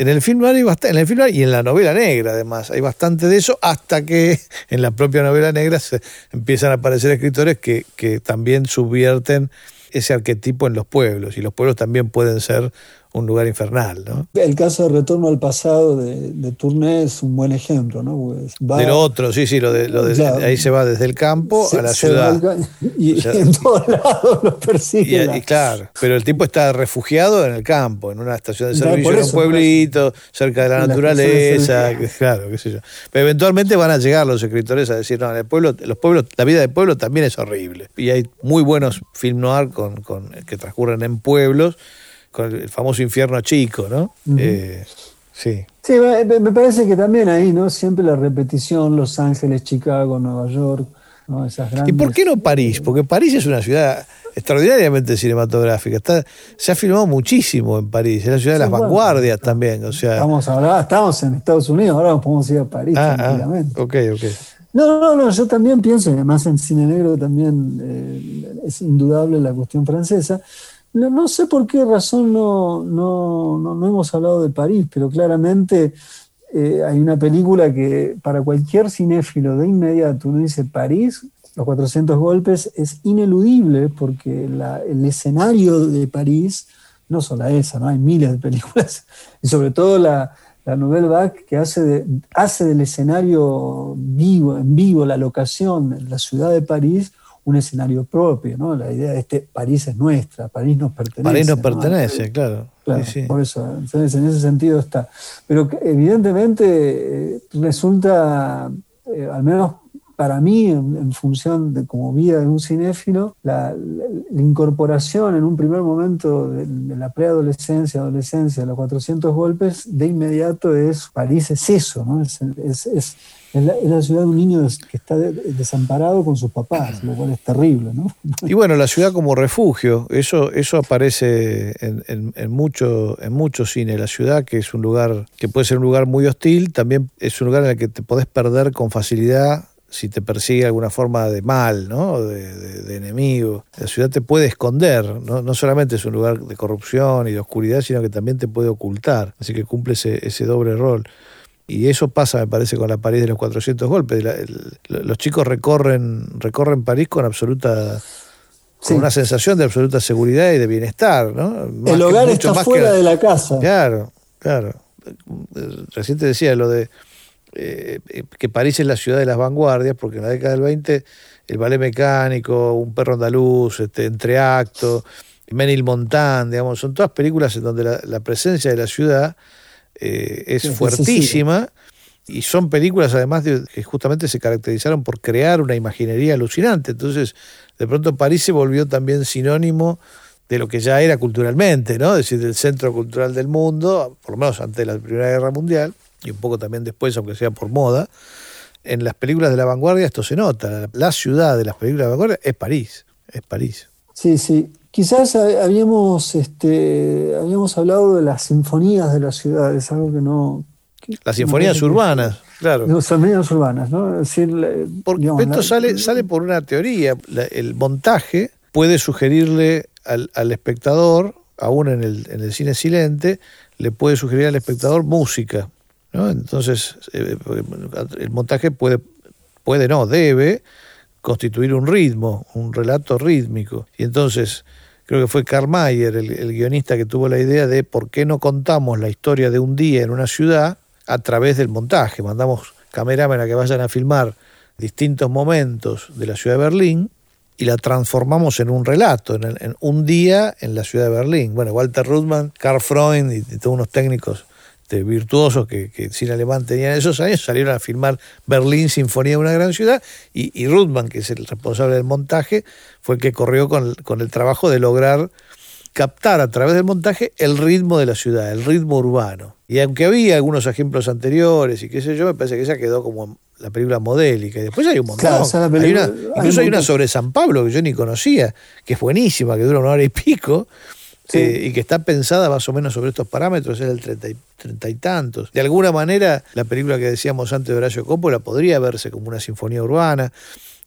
En el film noir hay en el film y en la novela negra además. Hay bastante de eso hasta que en la propia novela negra se empiezan a aparecer escritores que, que también subvierten ese arquetipo en los pueblos. Y los pueblos también pueden ser un lugar infernal, ¿no? El caso de Retorno al Pasado de, de Tourné es un buen ejemplo, ¿no? Pues va- De lo otro, sí, sí, lo de, lo ahí se va desde el campo se- a la ciudad. y, O sea, en todos lados los persigue. Y, la- y claro, pero el tipo está refugiado en el campo, en una estación de servicio, por en un eso, pueblito, cerca de la la naturaleza, que- claro, qué sé yo. Pero eventualmente van a llegar los escritores a decir, no, en el pueblo, los pueblos, la vida del pueblo también es horrible. Y hay muy buenos film noir con, con, que transcurren en pueblos, con el famoso infierno chico, ¿no? Eh, sí. Sí, me, parece que también ahí, ¿no? Siempre la repetición, Los Ángeles, Chicago, Nueva York, ¿no? Esas ¿Y grandes... por qué no París? Porque París es una ciudad extraordinariamente cinematográfica. Está, se ha filmado muchísimo en París, es la ciudad de las Sí, bueno. vanguardias también. O sea, Estamos, ahora, estamos en Estados Unidos, ahora nos podemos ir a París Ah, ah, tranquilamente. ok, ok. No, no, no, yo también pienso, y además en cine negro también eh, es indudable la cuestión francesa. No, no sé por qué razón no, no, no, hemos hablado de París, pero claramente eh, hay una película que para cualquier cinéfilo de inmediato uno dice París, los 400 golpes, es ineludible porque la- el escenario de París, no solo esa, ¿no? hay miles de películas, y sobre todo la, la Nouvelle Vague que hace, de- hace del escenario vivo, en vivo, la locación, la ciudad de París, un escenario propio, ¿no? La idea de este París es nuestra, París nos pertenece. París nos ¿no? pertenece, claro. Claro, Sí, sí. por eso, entonces en ese sentido está. Pero evidentemente eh, resulta, eh, al menos para mí, en, en función de como vida de un cinéfilo, la, la- la incorporación en un primer momento de, de la preadolescencia, adolescencia, de los 400 golpes, de inmediato es, París es eso, ¿no? Es, es- es- es la, ciudad de un niño que está de- desamparado con sus papás, lo cual es terrible, ¿no? Y bueno, la ciudad como refugio, eso, eso aparece en, en, en en mucho cine. La ciudad, que es un lugar, que puede ser un lugar muy hostil, también es un lugar en el que te podés perder con facilidad si te persigue alguna forma de mal, ¿no? De enemigo. La ciudad te puede esconder, ¿no? no solamente es un lugar de corrupción y de oscuridad, sino que también te puede ocultar. Así que cumple ese, ese doble rol. Y eso pasa, me parece, con la París de los 400 golpes. La- el- los chicos recorren, recorren París con absoluta Sí. con una sensación de absoluta seguridad y de bienestar, ¿no? Más El hogar está fuera que- de la casa. Claro, claro. Recién te decía lo de eh, que París es la ciudad de las vanguardias, porque en la década del 20 el ballet mecánico, Un perro andaluz, este, Entreacto, Menilmontant, digamos, son todas películas en donde la, la presencia de la ciudad eh, es Sí, sí, sí. fuertísima y son películas además de, que justamente se caracterizaron por crear una imaginería alucinante. Entonces, de pronto París se volvió también sinónimo de lo que ya era culturalmente, ¿no? Es decir, del centro cultural del mundo, por lo menos antes de la Primera Guerra Mundial, y un poco también después, aunque sea por moda. En las películas de la vanguardia esto se nota. La, la ciudad de las películas de la vanguardia es París, es París. Sí, sí. Quizás ha- habíamos, este, habíamos hablado de las sinfonías de las ciudades, algo que no... que- Las sinfonías urbanas, claro. Las sinfonías urbanas, ¿no? Es decir, la- Porque digamos, esto la- sale, sale por una teoría. La- el montaje puede sugerirle al, al espectador, aún en el, en el cine silente, le puede sugerir al espectador música. ¿no? Entonces, eh, el montaje puede, puede, no, debe constituir un ritmo, un relato rítmico. Y entonces, creo que fue Karl Mayer, el, el guionista que tuvo la idea de por qué no contamos la historia de un día en una ciudad a través del montaje. Mandamos cameramen a que vayan a filmar distintos momentos de la ciudad de Berlín y la transformamos en un relato, en, el- en un día en la ciudad de Berlín. Bueno, Walter Ruttmann, Karl Freund y, y todos unos técnicos este, virtuosos que, que cine alemán tenía en esos años, salieron a filmar Berlín, Sinfonía de una gran ciudad, y, y Ruttmann, que es el responsable del montaje, fue el que corrió con, con el trabajo de lograr captar a través del montaje el ritmo de la ciudad, el ritmo urbano. Y aunque había algunos ejemplos anteriores y qué sé yo, me parece que esa quedó como la película modélica. Y después hay un montón. Claro, o sea, la Hay película- una- hay incluso hay un una sobre San Pablo que yo ni conocía, que es buenísima, que dura una hora y pico. Eh, y que está pensada más o menos sobre estos parámetros, es del treinta y, treinta y tantos. De alguna manera, la película que decíamos antes de Horacio Coppola podría verse como una sinfonía urbana.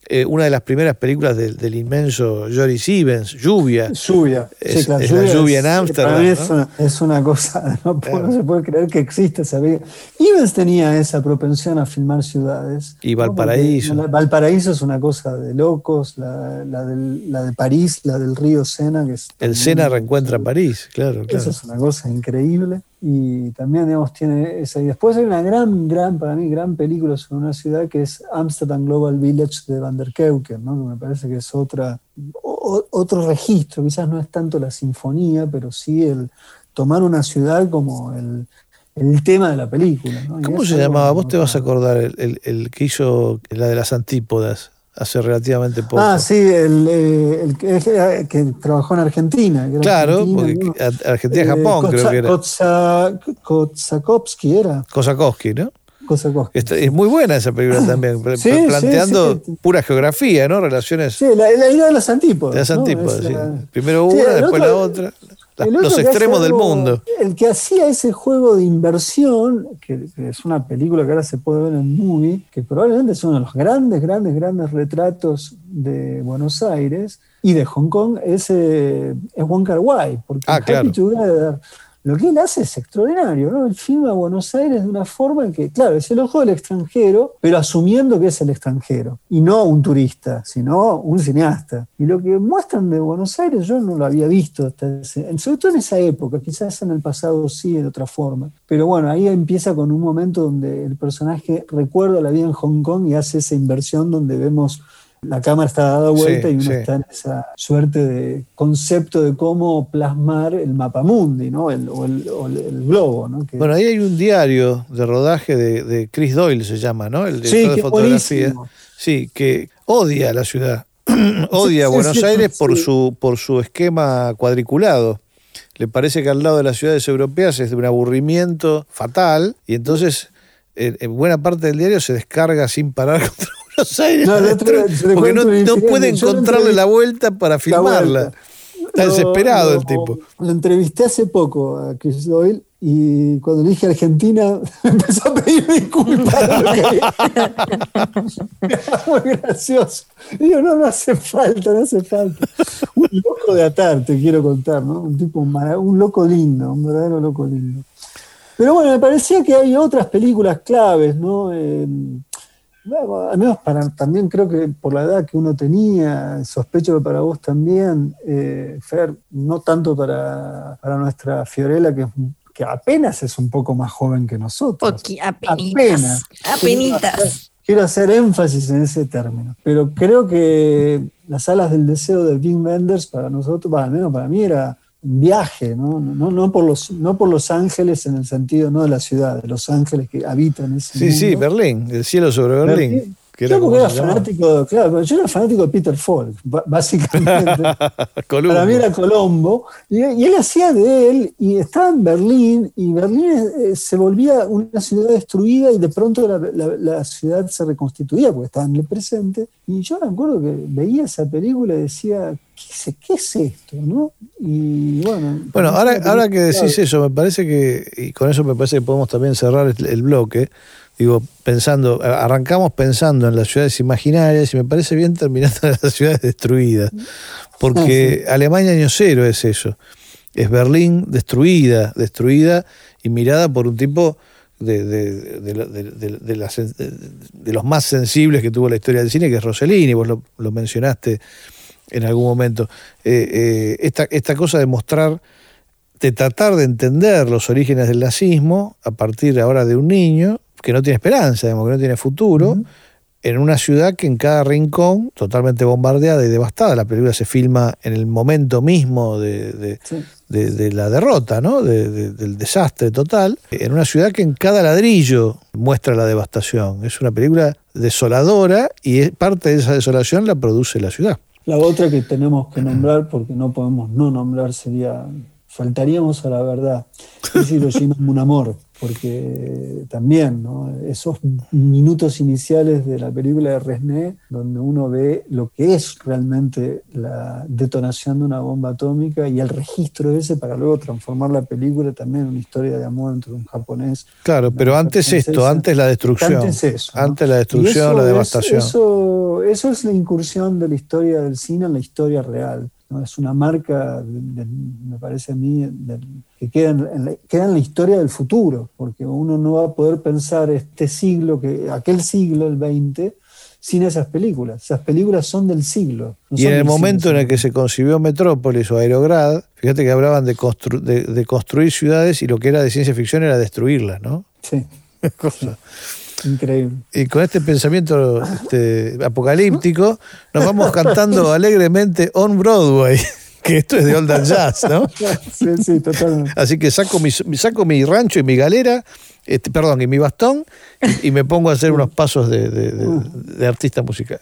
Eh, una de las primeras películas del, del inmenso Joris Stevens, Lluvia, Lluvia. Es- sí, claro, es la lluvia en Ámsterdam, es, ¿no? una, es una cosa, no, puedo- Claro. no se puede creer que existe esa película. Ivens tenía esa propensión a filmar ciudades. Y. Valparaíso. Valparaíso es una cosa de locos, la, la del- la de París, la del río Sena, que es el Sena reencuentra París, claro, claro. Esa es una cosa increíble. Y también, digamos, tiene esa. Y después hay una gran, gran, para mí, gran película sobre una ciudad que es Amsterdam Global Village de Van der Keuken, ¿no? que me parece que es otra, o- otro registro. Quizás no es tanto la sinfonía, pero sí el tomar una ciudad como el, el tema de la película. ¿Cómo se llamaba? Vos te vas a acordar, el, el- el que hizo la de las antípodas hace relativamente poco. Ah, sí, el, eh, el que, el que trabajó en Argentina. Claro, argentino, porque ¿no? Argentina-Japón Eh, creo que era. Kotsa- Kotsakowski era. Kosakowski, ¿no? Kosakowski. Esta- es muy buena esa película también, pla- Sí, pla- sí, planteando sí. pura geografía, ¿no? Relaciones Sí, la, la idea de las antípodas. de las antípodas. La- Primero una, después otro- la otra. La- los extremos del mundo. El que hacía ese juego de inversión, que, que es una película que ahora se puede ver en movie, que probablemente es uno de los grandes, grandes, grandes retratos de Buenos Aires y de Hong Kong, es, eh, es Wong Kar Wai. Porque Ah, claro. Happy Together, lo que él hace es extraordinario, ¿no? Él filma a Buenos Aires de una forma en que, claro, es el ojo del extranjero, pero asumiendo que es el extranjero. Y no un turista, sino un cineasta. Y lo que muestran de Buenos Aires yo no lo había visto, hasta ese- sobre todo en esa época, quizás en el pasado sí, de otra forma. Pero bueno, ahí empieza con un momento donde el personaje recuerda la vida en Hong Kong y hace esa inversión donde vemos la cámara está dada vuelta Sí, y uno sí. está en esa suerte de concepto de cómo plasmar el mapamundi, ¿no? El, o, el, o el- el globo, ¿no? Que- Bueno, ahí hay un diario de rodaje de, de Chris Doyle, se llama, ¿no? El Sí, director de fotografía. buenísimo. Sí, que odia a la ciudad. odia a Buenos Aires por su, por su esquema cuadriculado. Le parece que al lado de las ciudades europeas es de un aburrimiento fatal y entonces en, en buena parte del diario se descarga sin parar contra Buenos Aires. No, otro porque no, un puede encontrarle la vuelta para filmarla. vuelta. Está desesperado lo- el tipo. Lo entrevisté hace poco a Chris Doyle y cuando le dije Argentina me empezó a pedir disculpas. muy gracioso. Digo, no, no hace falta, no hace falta. Un loco de atar, te quiero contar, ¿no? Un tipo, mara- un loco lindo, un verdadero loco lindo. Pero bueno, me parecía que hay otras películas claves, ¿no? Eh, bueno, al menos para, también creo que por la edad que uno tenía, sospecho que para vos también, eh, Fer, no tanto para, para nuestra Fiorella, que, que apenas es un poco más joven que nosotros. Poqui- apenitas. Apenitas. Quiero hacer énfasis en ese término. Pero creo que las alas del deseo de Wim Wenders para nosotros, bueno, al menos para mí era viaje, ¿no? No, no, por los, no por Los Ángeles en el sentido no de la ciudad, de Los Ángeles que habitan ese Sí, sí. Berlín, el cielo sobre Berlín. Berlín. que yo porque era fanático, claro, yo era fanático de Peter Falk, básicamente. Para mí era Colombo. Y, y él hacía de él, y estaba en Berlín, y Berlín eh, se volvía una ciudad destruida, y de pronto la, la- la ciudad se reconstituía, porque estaba en el presente. Y yo me acuerdo que veía esa película y decía, ¿qué es, qué es esto? ¿no? Y bueno. Bueno, ahora, que decís eso, me parece que, y con eso me parece que podemos también cerrar el, bloque, digo, pensando, arrancamos pensando en las ciudades imaginarias y me parece bien terminando en las ciudades destruidas, porque Alemania año cero es eso, es Berlín destruida, destruida y mirada por un tipo de, las- los más sensibles que tuvo la historia del cine, que es Rossellini, vos lo, lo mencionaste en algún momento. Eh, eh, esta, esta cosa de mostrar, de tratar de entender los orígenes del nazismo a partir ahora de un niño que no tiene esperanza, digamos, que no tiene futuro, en una ciudad que en cada rincón, totalmente bombardeada y devastada, la película se filma en el momento mismo de, de- Sí. de, de la derrota, ¿no? De- de- del desastre total, en una ciudad que en cada ladrillo muestra la devastación. Es una película desoladora y es- parte de esa desolación la produce la ciudad. La otra que tenemos que nombrar, porque no podemos no nombrar, sería, faltaríamos a la verdad, es Hiroshima un amor, porque también ¿no? esos minutos iniciales de la película de Resné, donde uno ve lo que es realmente la detonación de una bomba atómica y el registro ese para luego transformar la película también en una historia de amor entre un japonés. Claro, pero antes esto, antes la destrucción. Antes eso. ¿no? Antes la destrucción, la es- devastación. eso, eso es la incursión de la historia del cine en la historia real. ¿No? Es una marca, de- de- me parece a mí, de- que queda en, en la, queda en la historia del futuro, porque uno no va a poder pensar este siglo, que aquel siglo, el 20, sin esas películas. Esas películas son del siglo. no Y en el momento en el que se concibió Metrópolis o Aerograd, fíjate que hablaban de, constru- de, de construir ciudades y lo que era de ciencia ficción era destruirlas, ¿no? Sí, Cosa. Increíble. Y con este pensamiento este, apocalíptico, nos vamos cantando alegremente On Broadway, que esto es de Old and Jazz, ¿no? Sí, sí, totalmente. Así que saco mi, saco mi rancho y mi galera, este, perdón, y mi bastón, y, y me pongo a hacer unos pasos de, de- de- de artista musical.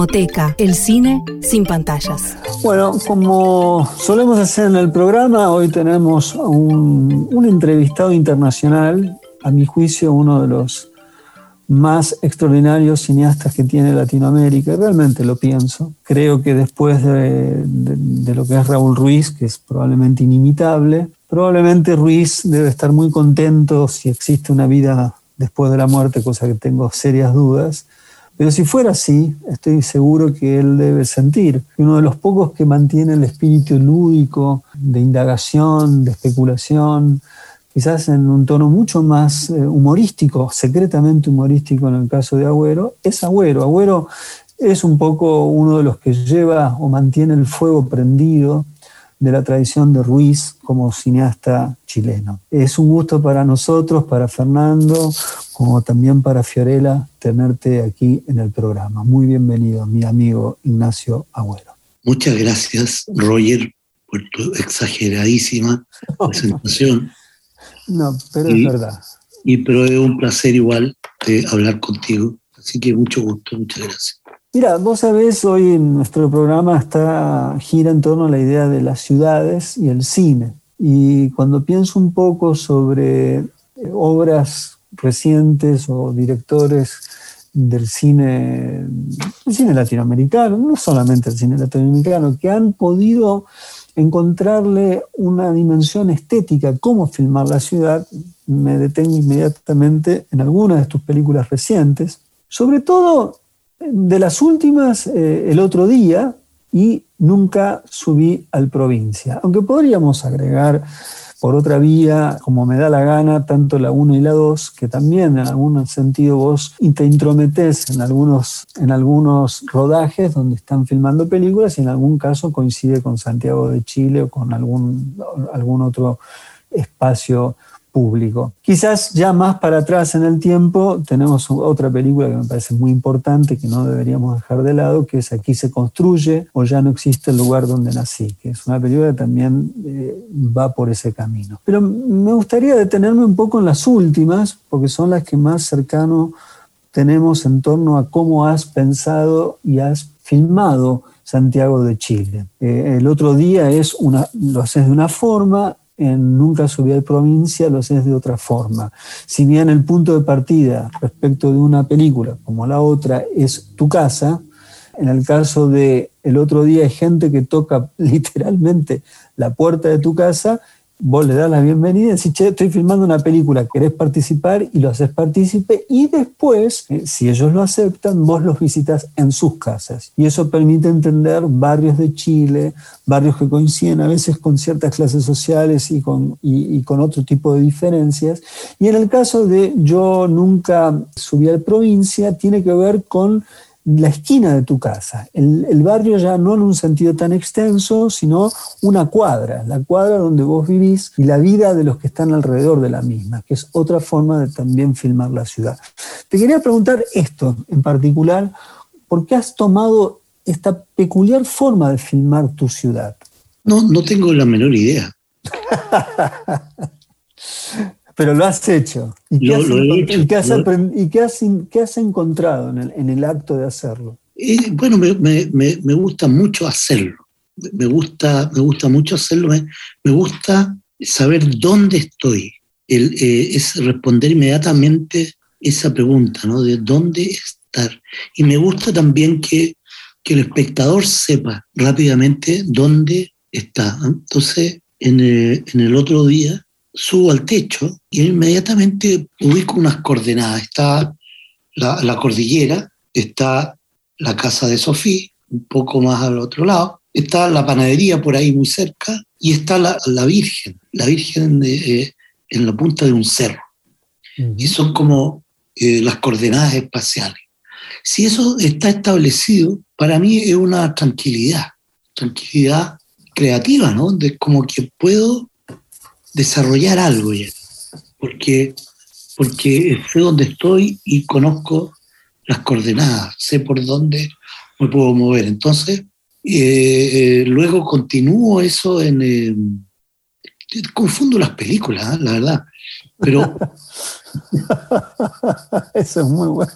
Filmoteca, el cine sin pantallas. Bueno, como solemos hacer en el programa, hoy tenemos un, un entrevistado internacional, a mi juicio uno de los más extraordinarios cineastas que tiene Latinoamérica, realmente lo pienso. Creo que después de, de- de lo que es Raúl Ruiz, que es probablemente inimitable, probablemente Ruiz debe estar muy contento si existe una vida después de la muerte, cosa que tengo serias dudas. Pero si fuera así, estoy seguro que él debe sentir uno de los pocos que mantiene el espíritu lúdico, de indagación, de especulación, quizás en un tono mucho más eh, humorístico, secretamente humorístico en el caso de Agüero, es Agüero. Agüero es un poco uno de los que lleva o mantiene el fuego prendido de la tradición de Ruiz como cineasta chileno. Es un gusto para nosotros, para Fernando, como también para Fiorella, tenerte aquí en el programa. Muy bienvenido, mi amigo Ignacio Agüero. Muchas gracias, Roger, por tu exageradísima presentación. No, pero es verdad. Y pero es un placer igual eh, hablar contigo. Así que mucho gusto, muchas gracias. Mira, vos sabés, hoy en nuestro programa está, gira en torno a la idea de las ciudades y el cine. Y cuando pienso un poco sobre eh, obras recientes o directores del cine, del cine latinoamericano, no solamente el cine latinoamericano, que han podido encontrarle una dimensión estética, cómo filmar la ciudad, me detengo inmediatamente en algunas de tus películas recientes, sobre todo de las últimas, eh, el otro día, y nunca subí al provincia. Aunque podríamos agregar por otra vía, como me da la gana, tanto la 1 y la 2, que también en algún sentido vos te intrometés en algunos, en algunos rodajes donde están filmando películas y en algún caso coincide con Santiago de Chile o con algún, algún otro espacio público. Quizás ya más para atrás en el tiempo tenemos otra película que me parece muy importante que no deberíamos dejar de lado, que es Aquí se construye o ya no existe el lugar donde nací, que es una película que también eh, va por ese camino. Pero me gustaría detenerme un poco en las últimas, porque son las que más cercano tenemos en torno a cómo has pensado y has filmado Santiago de Chile. Eh, el otro día es una, lo haces de una forma, en Nunca subí a provincia lo haces de otra forma. Si bien el punto de partida respecto de una película como la otra es tu casa, en el caso de el otro día hay gente que toca literalmente la puerta de tu casa, vos le das la bienvenida y decís, che, estoy filmando una película, querés participar y lo haces partícipe y después, eh, si ellos lo aceptan, vos los visitas en sus casas. Y eso permite entender barrios de Chile, barrios que coinciden a veces con ciertas clases sociales y con, y, con otro tipo de diferencias. Y en el caso de yo nunca subí a la provincia, tiene que ver con la esquina de tu casa. El, el, barrio ya no en un sentido tan extenso, sino una cuadra, la cuadra donde vos vivís y la vida de los que están alrededor de la misma, que es otra forma de también filmar la ciudad. Te quería preguntar esto en particular, ¿por qué has tomado esta peculiar forma de filmar tu ciudad? No, no tengo la menor idea. Pero lo has hecho. ¿Y qué, has, lo he encont- hecho. y qué has Lo- aprend- y qué has in- qué has encontrado en el, en el acto de hacerlo? Eh, bueno, me, me- me- gusta mucho hacerlo. Me gusta, me gusta mucho hacerlo. Me, me gusta saber dónde estoy. El, eh, es responder inmediatamente esa pregunta, ¿no? De dónde estar. Y me gusta también que, que el espectador sepa rápidamente dónde está. Entonces, en el, en el otro día subo al techo y inmediatamente ubico unas coordenadas. Está la, la cordillera, está la casa de Sofía, un poco más al otro lado, está la panadería por ahí muy cerca y está la, la Virgen, la Virgen de, eh, en la punta de un cerro. Y son como eh, las coordenadas espaciales. Si eso está establecido, para mí es una tranquilidad, tranquilidad creativa, ¿no? De como que puedo desarrollar algo ya, porque, porque sé dónde estoy y conozco las coordenadas, sé por dónde me puedo mover. Entonces, eh, eh, luego continúo eso en... eh, confundo las películas, ¿eh? la verdad, pero Eso es muy bueno.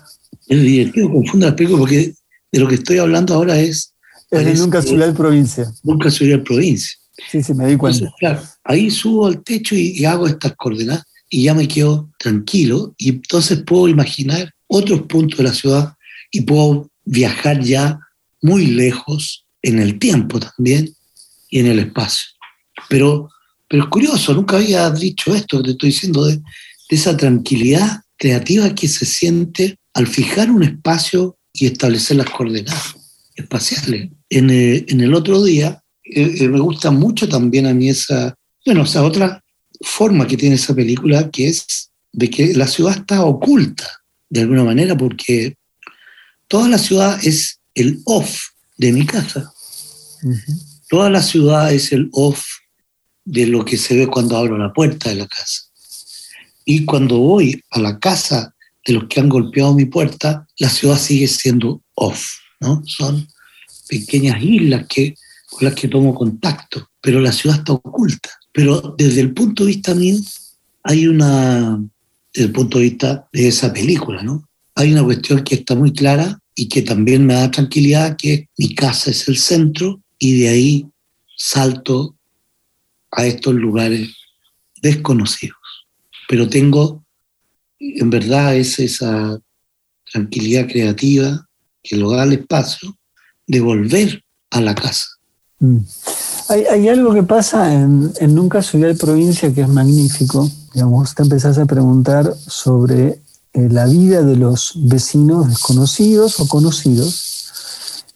es divertido, confundo las películas porque De lo que estoy hablando ahora es Es de nunca ciudad provincia. nunca a provincia. Sí, sí, me di cuenta. Claro, ahí subo al techo y, y hago estas coordenadas y ya me quedo tranquilo y entonces puedo imaginar otros puntos de la ciudad y puedo viajar ya muy lejos en el tiempo también y en el espacio. Pero, pero es curioso, nunca había dicho esto que te estoy diciendo, de, esa tranquilidad creativa que se siente al fijar un espacio y establecer las coordenadas espaciales. En, eh, en el otro día, eh, eh, me gusta mucho también a mí esa, bueno, esa otra forma que tiene esa película, que es de que la ciudad está oculta, de alguna manera, porque toda la ciudad es el off de mi casa. Ujú. Toda la ciudad es el off de lo que se ve cuando abro la puerta de la casa. Y cuando voy a la casa de los que han golpeado mi puerta, la ciudad sigue siendo off, ¿no? Son pequeñas islas que, con las que tomo contacto, pero la ciudad está oculta. Pero desde el punto de vista mío, hay una, desde el punto de vista de esa película, ¿no? Hay una cuestión que está muy clara y que también me da tranquilidad, que mi casa es el centro y de ahí salto a estos lugares desconocidos. Pero tengo, en verdad, es esa tranquilidad creativa que lo da el espacio de volver a la casa. Mm. Hay, algo que pasa en, Nunca Ciudad y Provincia que es magnífico. Digamos, te empezás a preguntar sobre eh, la vida de los vecinos desconocidos o conocidos.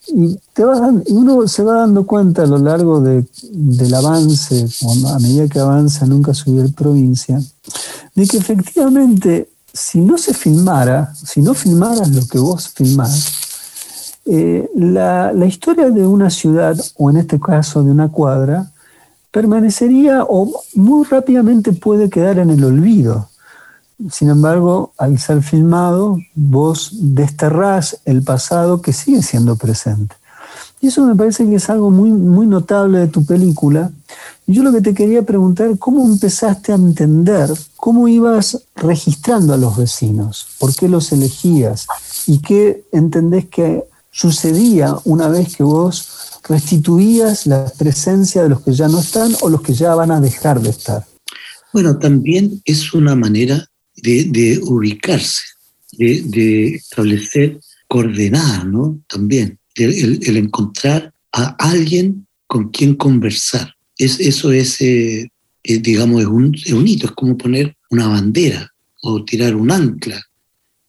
Y te vas uno se va dando cuenta a lo largo de- del avance, a medida que avanza Nunca Ciudad y Provincia, de que efectivamente, si no se filmara, si no filmaras lo que vos filmás, eh, la, historia de una ciudad, o en este caso de una cuadra, permanecería o muy rápidamente puede quedar en el olvido. Sin embargo, al ser filmado, vos desterrás el pasado que sigue siendo presente. Y eso me parece que es algo muy, muy notable de tu película. Y yo lo que te quería preguntar, ¿cómo empezaste a entender cómo ibas registrando a los vecinos? ¿Por qué los elegías? ¿Y qué entendés que sucedía una vez que vos restituías la presencia de los que ya no están o los que ya van a dejar de estar? Bueno, también es una manera de, ubicarse, de, establecer coordenadas, ¿no? También, el, encontrar a alguien con quien conversar. Es, eso es, eh, eh, digamos, es un hito, es como poner una bandera o tirar un ancla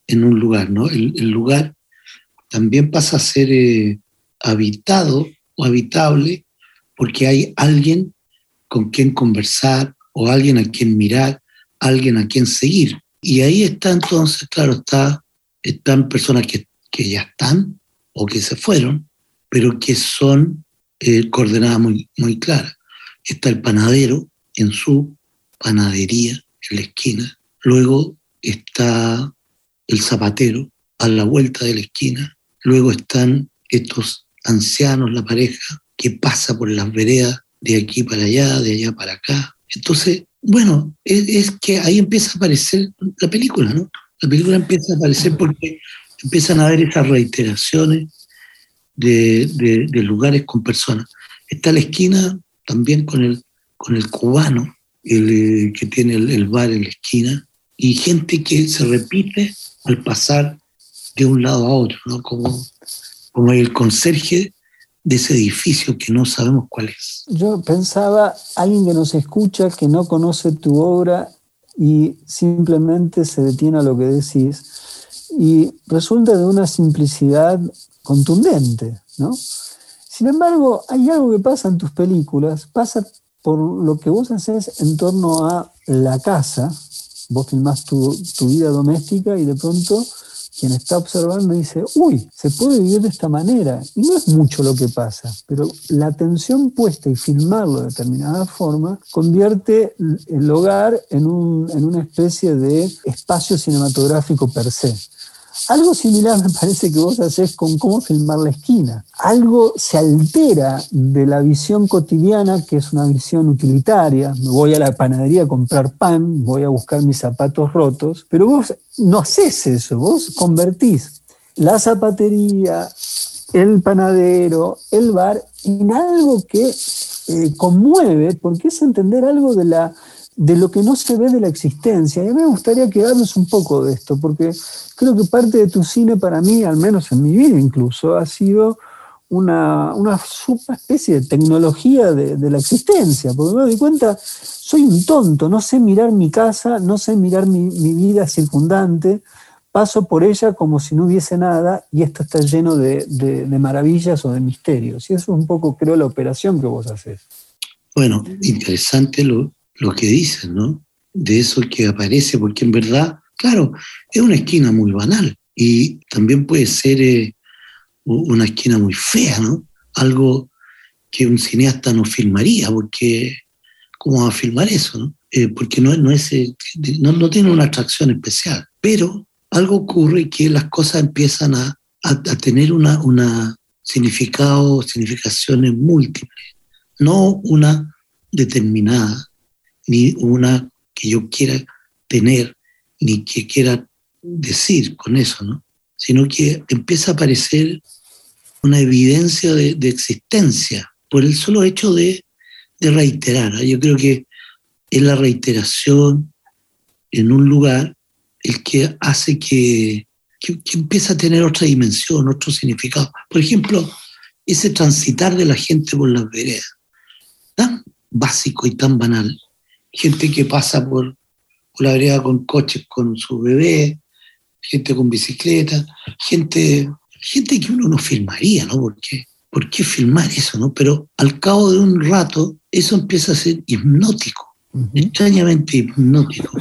en un lugar, ¿no? El, el lugar también pasa a ser eh, habitado o habitable porque hay alguien con quien conversar o alguien a quien mirar, alguien a quien seguir. Y ahí está entonces, claro, está, están personas que, que ya están o que se fueron, pero que son eh, coordenadas muy, muy claras. Está el panadero en su panadería en la esquina, luego está el zapatero a la vuelta de la esquina, luego están estos ancianos, la pareja, que pasa por las veredas de aquí para allá, de allá para acá. Entonces, bueno, es, que ahí empieza a aparecer la película, ¿no? La película empieza a aparecer porque empiezan a haber esas reiteraciones de lugares con personas. Está la esquina también con el, con el cubano, el, eh, que tiene el, el bar en la esquina, y gente que se repite al pasar de un lado a otro, ¿no? Como, como el conserje de ese edificio que no sabemos cuál es. Yo pensaba, alguien que nos escucha, que no conoce tu obra y simplemente se detiene a lo que decís, y resulta de una simplicidad contundente, ¿no? Sin embargo, hay algo que pasa en tus películas, pasa por lo que vos haces en torno a la casa, vos filmás tu, tu vida doméstica y de pronto quien está observando dice, uy, se puede vivir de esta manera. Y no es mucho lo que pasa, pero la atención puesta y filmarlo de determinada forma convierte el hogar en, un- en una especie de espacio cinematográfico per se. Algo similar me parece que vos haces con cómo filmar la esquina. Algo se altera de la visión cotidiana, que es una visión utilitaria. Me voy a la panadería a comprar pan, voy a buscar mis zapatos rotos, pero vos no haces eso, vos convertís la zapatería, el panadero, el bar, en algo que eh, conmueve, porque es entender algo de, la, de lo que no se ve de la existencia. Y a mí me gustaría que hables un poco de esto, porque creo que parte de tu cine para mí, al menos en mi vida incluso, ha sido una, una especie de tecnología de, la existencia, porque me doy cuenta, soy un tonto, no sé mirar mi casa, no sé mirar mi, mi vida circundante, paso por ella como si no hubiese nada y esto está lleno de, de- de maravillas o de misterios. Y eso es un poco, creo, la operación que vos haces. Bueno, interesante lo, lo que dices, ¿no? De eso que aparece, porque en verdad, claro, es una esquina muy banal y también puede ser eh, una esquina muy fea, ¿no? Algo que un cineasta no filmaría, porque ¿cómo va a filmar eso, no? Eh, porque no, no, es, eh, no, no tiene una atracción especial, pero algo ocurre que las cosas empiezan a, a- a tener una, una significado, significaciones múltiples, no una determinada, ni una que yo quiera tener, ni que quiera decir con eso, ¿no? sino que empieza a aparecer una evidencia de, existencia por el solo hecho de, reiterar. Yo creo que es la reiteración en un lugar el que hace que, que, que empieza a tener otra dimensión, otro significado. Por ejemplo, ese transitar de la gente por las veredas, tan básico y tan banal. Gente que pasa por, por la vereda con coches con su bebé, gente con bicicleta, gente, gente que uno no filmaría, ¿no? ¿Por qué? ¿Por qué filmar eso, no? Pero al cabo de un rato, eso empieza a ser hipnótico, extrañamente hipnótico.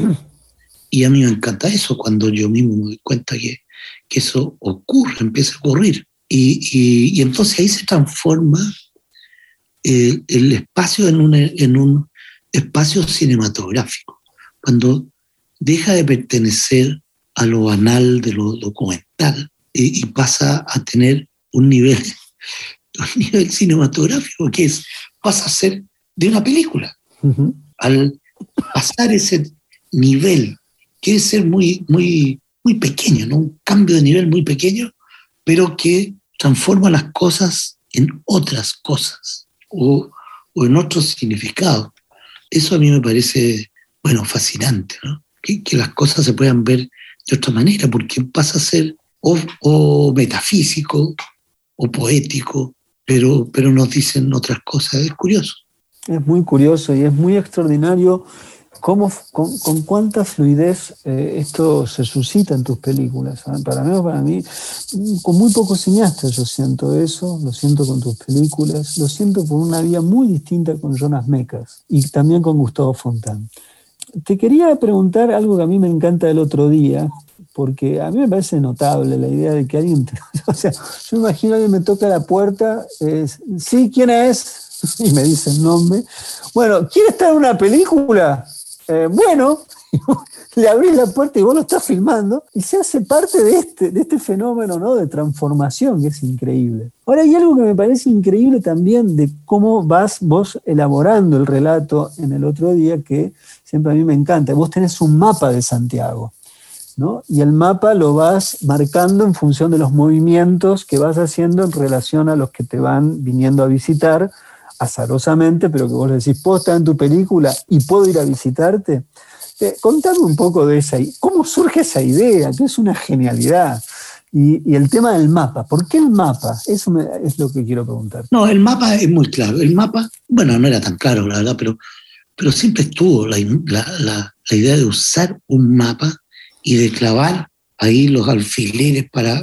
Y a mí me encanta eso cuando yo mismo me doy cuenta que, que eso ocurre, empieza a ocurrir. Y, y- y entonces ahí se transforma eh, el espacio en un espacio cinematográfico, cuando deja de pertenecer a lo banal de lo documental y, y pasa a tener un nivel, un nivel cinematográfico que es, pasa a ser de una película al pasar ese nivel, que es ser muy, muy, muy pequeño, ¿no? un cambio de nivel muy pequeño, pero que transforma las cosas en otras cosas o, o en otros significados. Eso a mí me parece, bueno, fascinante, ¿no? que, las cosas se puedan ver de otra manera, porque pasa a ser o, o metafísico o poético, pero, pero nos dicen otras cosas. Es curioso. Es muy curioso y es muy extraordinario con, cuánta fluidez eh, esto se suscita en tus películas. ¿ah? Para mí, para mí, con muy pocos cineastas yo siento eso, lo siento con tus películas, lo siento por una vía muy distinta con Jonas Mecas y también con Gustavo Fontán. Te quería preguntar algo que a mí me encanta del otro día, porque a mí me parece notable la idea de que alguien, o sea, yo imagino alguien me toca la puerta, sí, ¿quién es? Y me dice el nombre. Bueno, ¿quiere estar en una película? Eh, bueno, le abrís la puerta y vos lo estás filmando y se hace parte de este, de este fenómeno ¿no? de transformación que es increíble. Ahora hay algo que me parece increíble también de cómo vas vos elaborando el relato en el otro día que siempre a mí me encanta. Vos tenés un mapa de Santiago. ¿no? Y el mapa lo vas marcando en función de los movimientos que vas haciendo en relación a los que te van viniendo a visitar azarosamente, pero que vos decís, ¿puedo estar en tu película y puedo ir a visitarte? Eh, contame un poco de esa, cómo surge esa idea, que es una genialidad. Y, el tema del mapa, ¿por qué el mapa? Eso es lo que quiero preguntar. No, el mapa es muy claro. El mapa, bueno, no era tan claro, la verdad, pero, pero siempre estuvo la, la- la- la idea de usar un mapa y de clavar ahí los alfileres para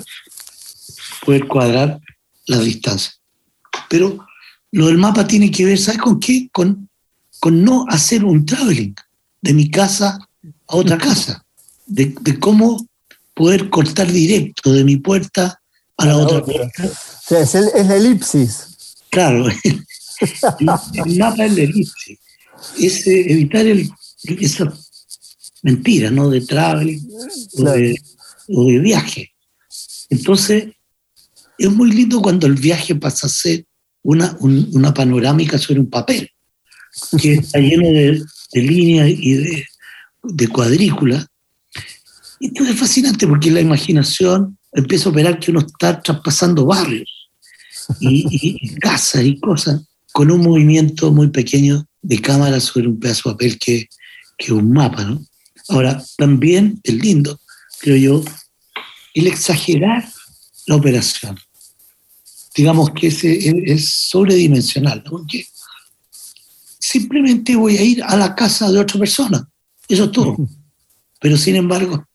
poder cuadrar las distancias. Pero lo del mapa tiene que ver, ¿sabes con qué? Con, con no hacer un traveling de mi casa a otra casa, de, de cómo poder cortar directo de mi puerta a la A la otra otra. puerta. O sea, es, el- es la elipsis. Claro, el, el mapa es la elipse. Es eh, evitar el, esa mentira, ¿no? De o, de, o de viaje. Entonces, es muy lindo cuando el viaje pasa a ser una, un- una panorámica sobre un papel, que está lleno de, de líneas y de, de cuadrículas. Esto es fascinante porque la imaginación empieza a operar que uno está traspasando barrios y, y- y casas y cosas, con un movimiento muy pequeño de cámara sobre un pedazo de papel que, que un mapa, ¿no? Ahora, también es lindo, creo yo, el exagerar la operación. Digamos que ese es, sobredimensional. Porque simplemente voy a ir a la casa de otra persona, eso es todo. Pero sin embargo,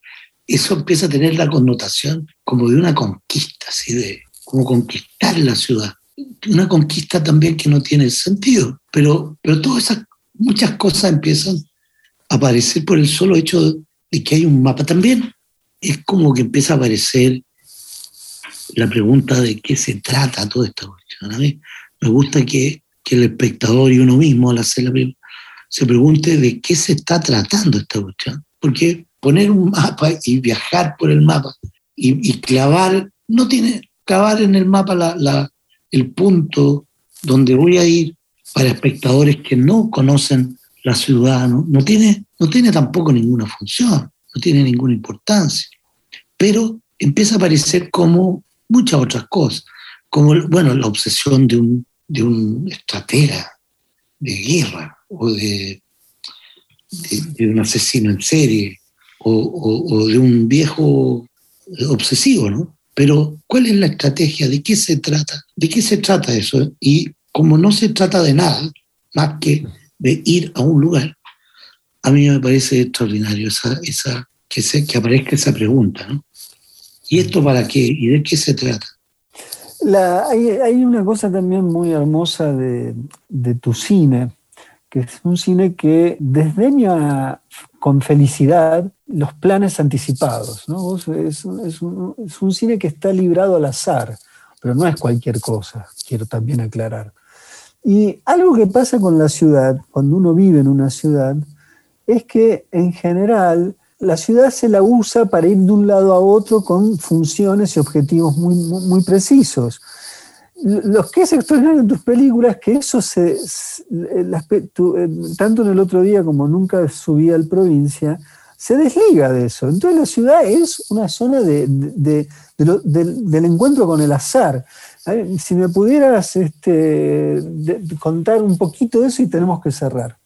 eso empieza a tener la connotación como de una conquista, así de como conquistar la ciudad. Una conquista también que no tiene sentido, pero, pero todas esas, muchas cosas empiezan a aparecer por el solo hecho de, de que hay un mapa. También es como que empieza a aparecer la pregunta de qué se trata toda esta cuestión. A mí me gusta que, que el espectador y uno mismo al hacer la película se pregunte de qué se está tratando esta cuestión. Porque poner un mapa y viajar por el mapa y, clavar, no tiene, clavar en el mapa la, la- el punto donde voy a ir para espectadores que no conocen la ciudad, no, no tiene, no tiene tampoco ninguna función, no tiene ninguna importancia. Pero empieza a aparecer como muchas otras cosas, como bueno, la obsesión de un, de un estratega de guerra o de, de, un asesino en serie o, o- o de un viejo obsesivo, ¿no? Pero, ¿cuál es la estrategia? ¿De qué se trata? ¿De qué se trata eso? Y como no se trata de nada más que de ir a un lugar, a mí me parece extraordinario esa, esa, que, se, que aparezca esa pregunta, ¿no? ¿Y esto para qué? ¿Y de qué se trata? Hay, una cosa también muy hermosa de, tu cine, que es un cine que desdeña con felicidad los planes anticipados. ¿no? Es un cine que está librado al azar, pero no es cualquier cosa, quiero también aclarar. Y algo que pasa con la ciudad, cuando uno vive en una ciudad, es que en general la ciudad se la usa para ir de un lado a otro con funciones y objetivos muy, muy, precisos. L- Los que es extraordinario en tus películas, que eso se, s- las pe- tu- eh, tanto en el otro día como nunca subí al provincia, se desliga de eso. Entonces la ciudad es una zona de- de- de lo- del, encuentro con el azar. Si me pudieras este, contar un poquito de eso y tenemos que cerrar.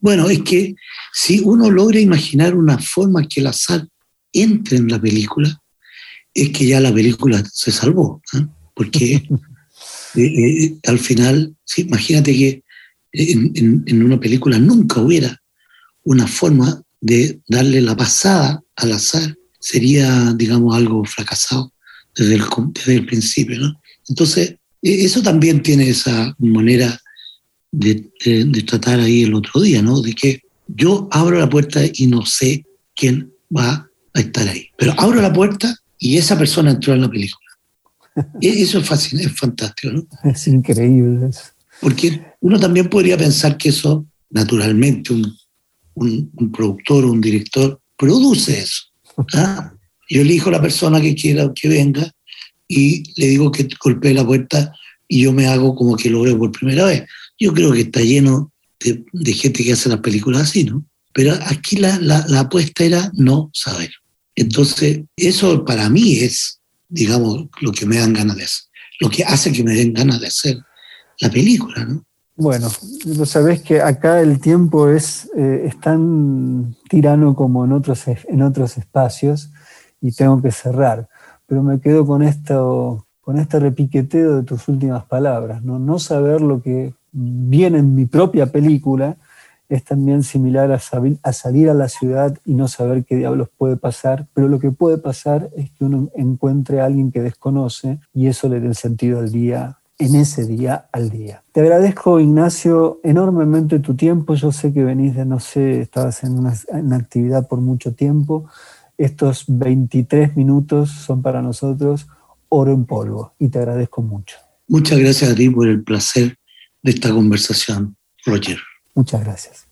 Bueno, es que si uno logra imaginar una forma que el azar entre en la película, es que ya la película se salvó. ¿eh? Porque eh, eh, al final, sí, imagínate que en, en- en una película nunca hubiera una forma de darle la pasada al azar. Sería, digamos, algo fracasado desde el, desde el principio. ¿no? Entonces, eh, eso también tiene esa manera de, de- de tratar ahí el otro día, ¿no? De que yo abro la puerta y no sé quién va a estar ahí. Pero abro la puerta y esa persona entró en la película. E- Eso es fascinante, es fantástico, ¿no? Es increíble eso. Porque uno también podría pensar que eso, naturalmente, un, un- un productor o un director produce eso. ¿ah? Yo elijo la persona que quiera que venga y le digo que golpee la puerta y yo me hago como que lo veo por primera vez. Yo creo que está lleno de, gente que hace las películas así, ¿no? Pero aquí la, apuesta era no saber. Entonces, eso para mí es, digamos, lo que me dan ganas de hacer, lo que hace que me den ganas de hacer la película, ¿no? Bueno, lo sabés que acá el tiempo es, eh, es tan tirano como en otros, en otros espacios y tengo que cerrar. Pero me quedo con esto, con este repiqueteo de tus últimas palabras. No, no saber lo que viene en mi propia película es también similar a, sabi- a salir a la ciudad y no saber qué diablos puede pasar, pero lo que puede pasar es que uno encuentre a alguien que desconoce y eso le dé el sentido al día en ese día al día. Te agradezco, Ignacio, enormemente tu tiempo. Yo sé que venís de, no sé, estabas en una, en una actividad por mucho tiempo. Estos 23 minutos son para nosotros oro en polvo y te agradezco mucho. Muchas gracias a ti por el placer de esta conversación, Roger. Muchas gracias.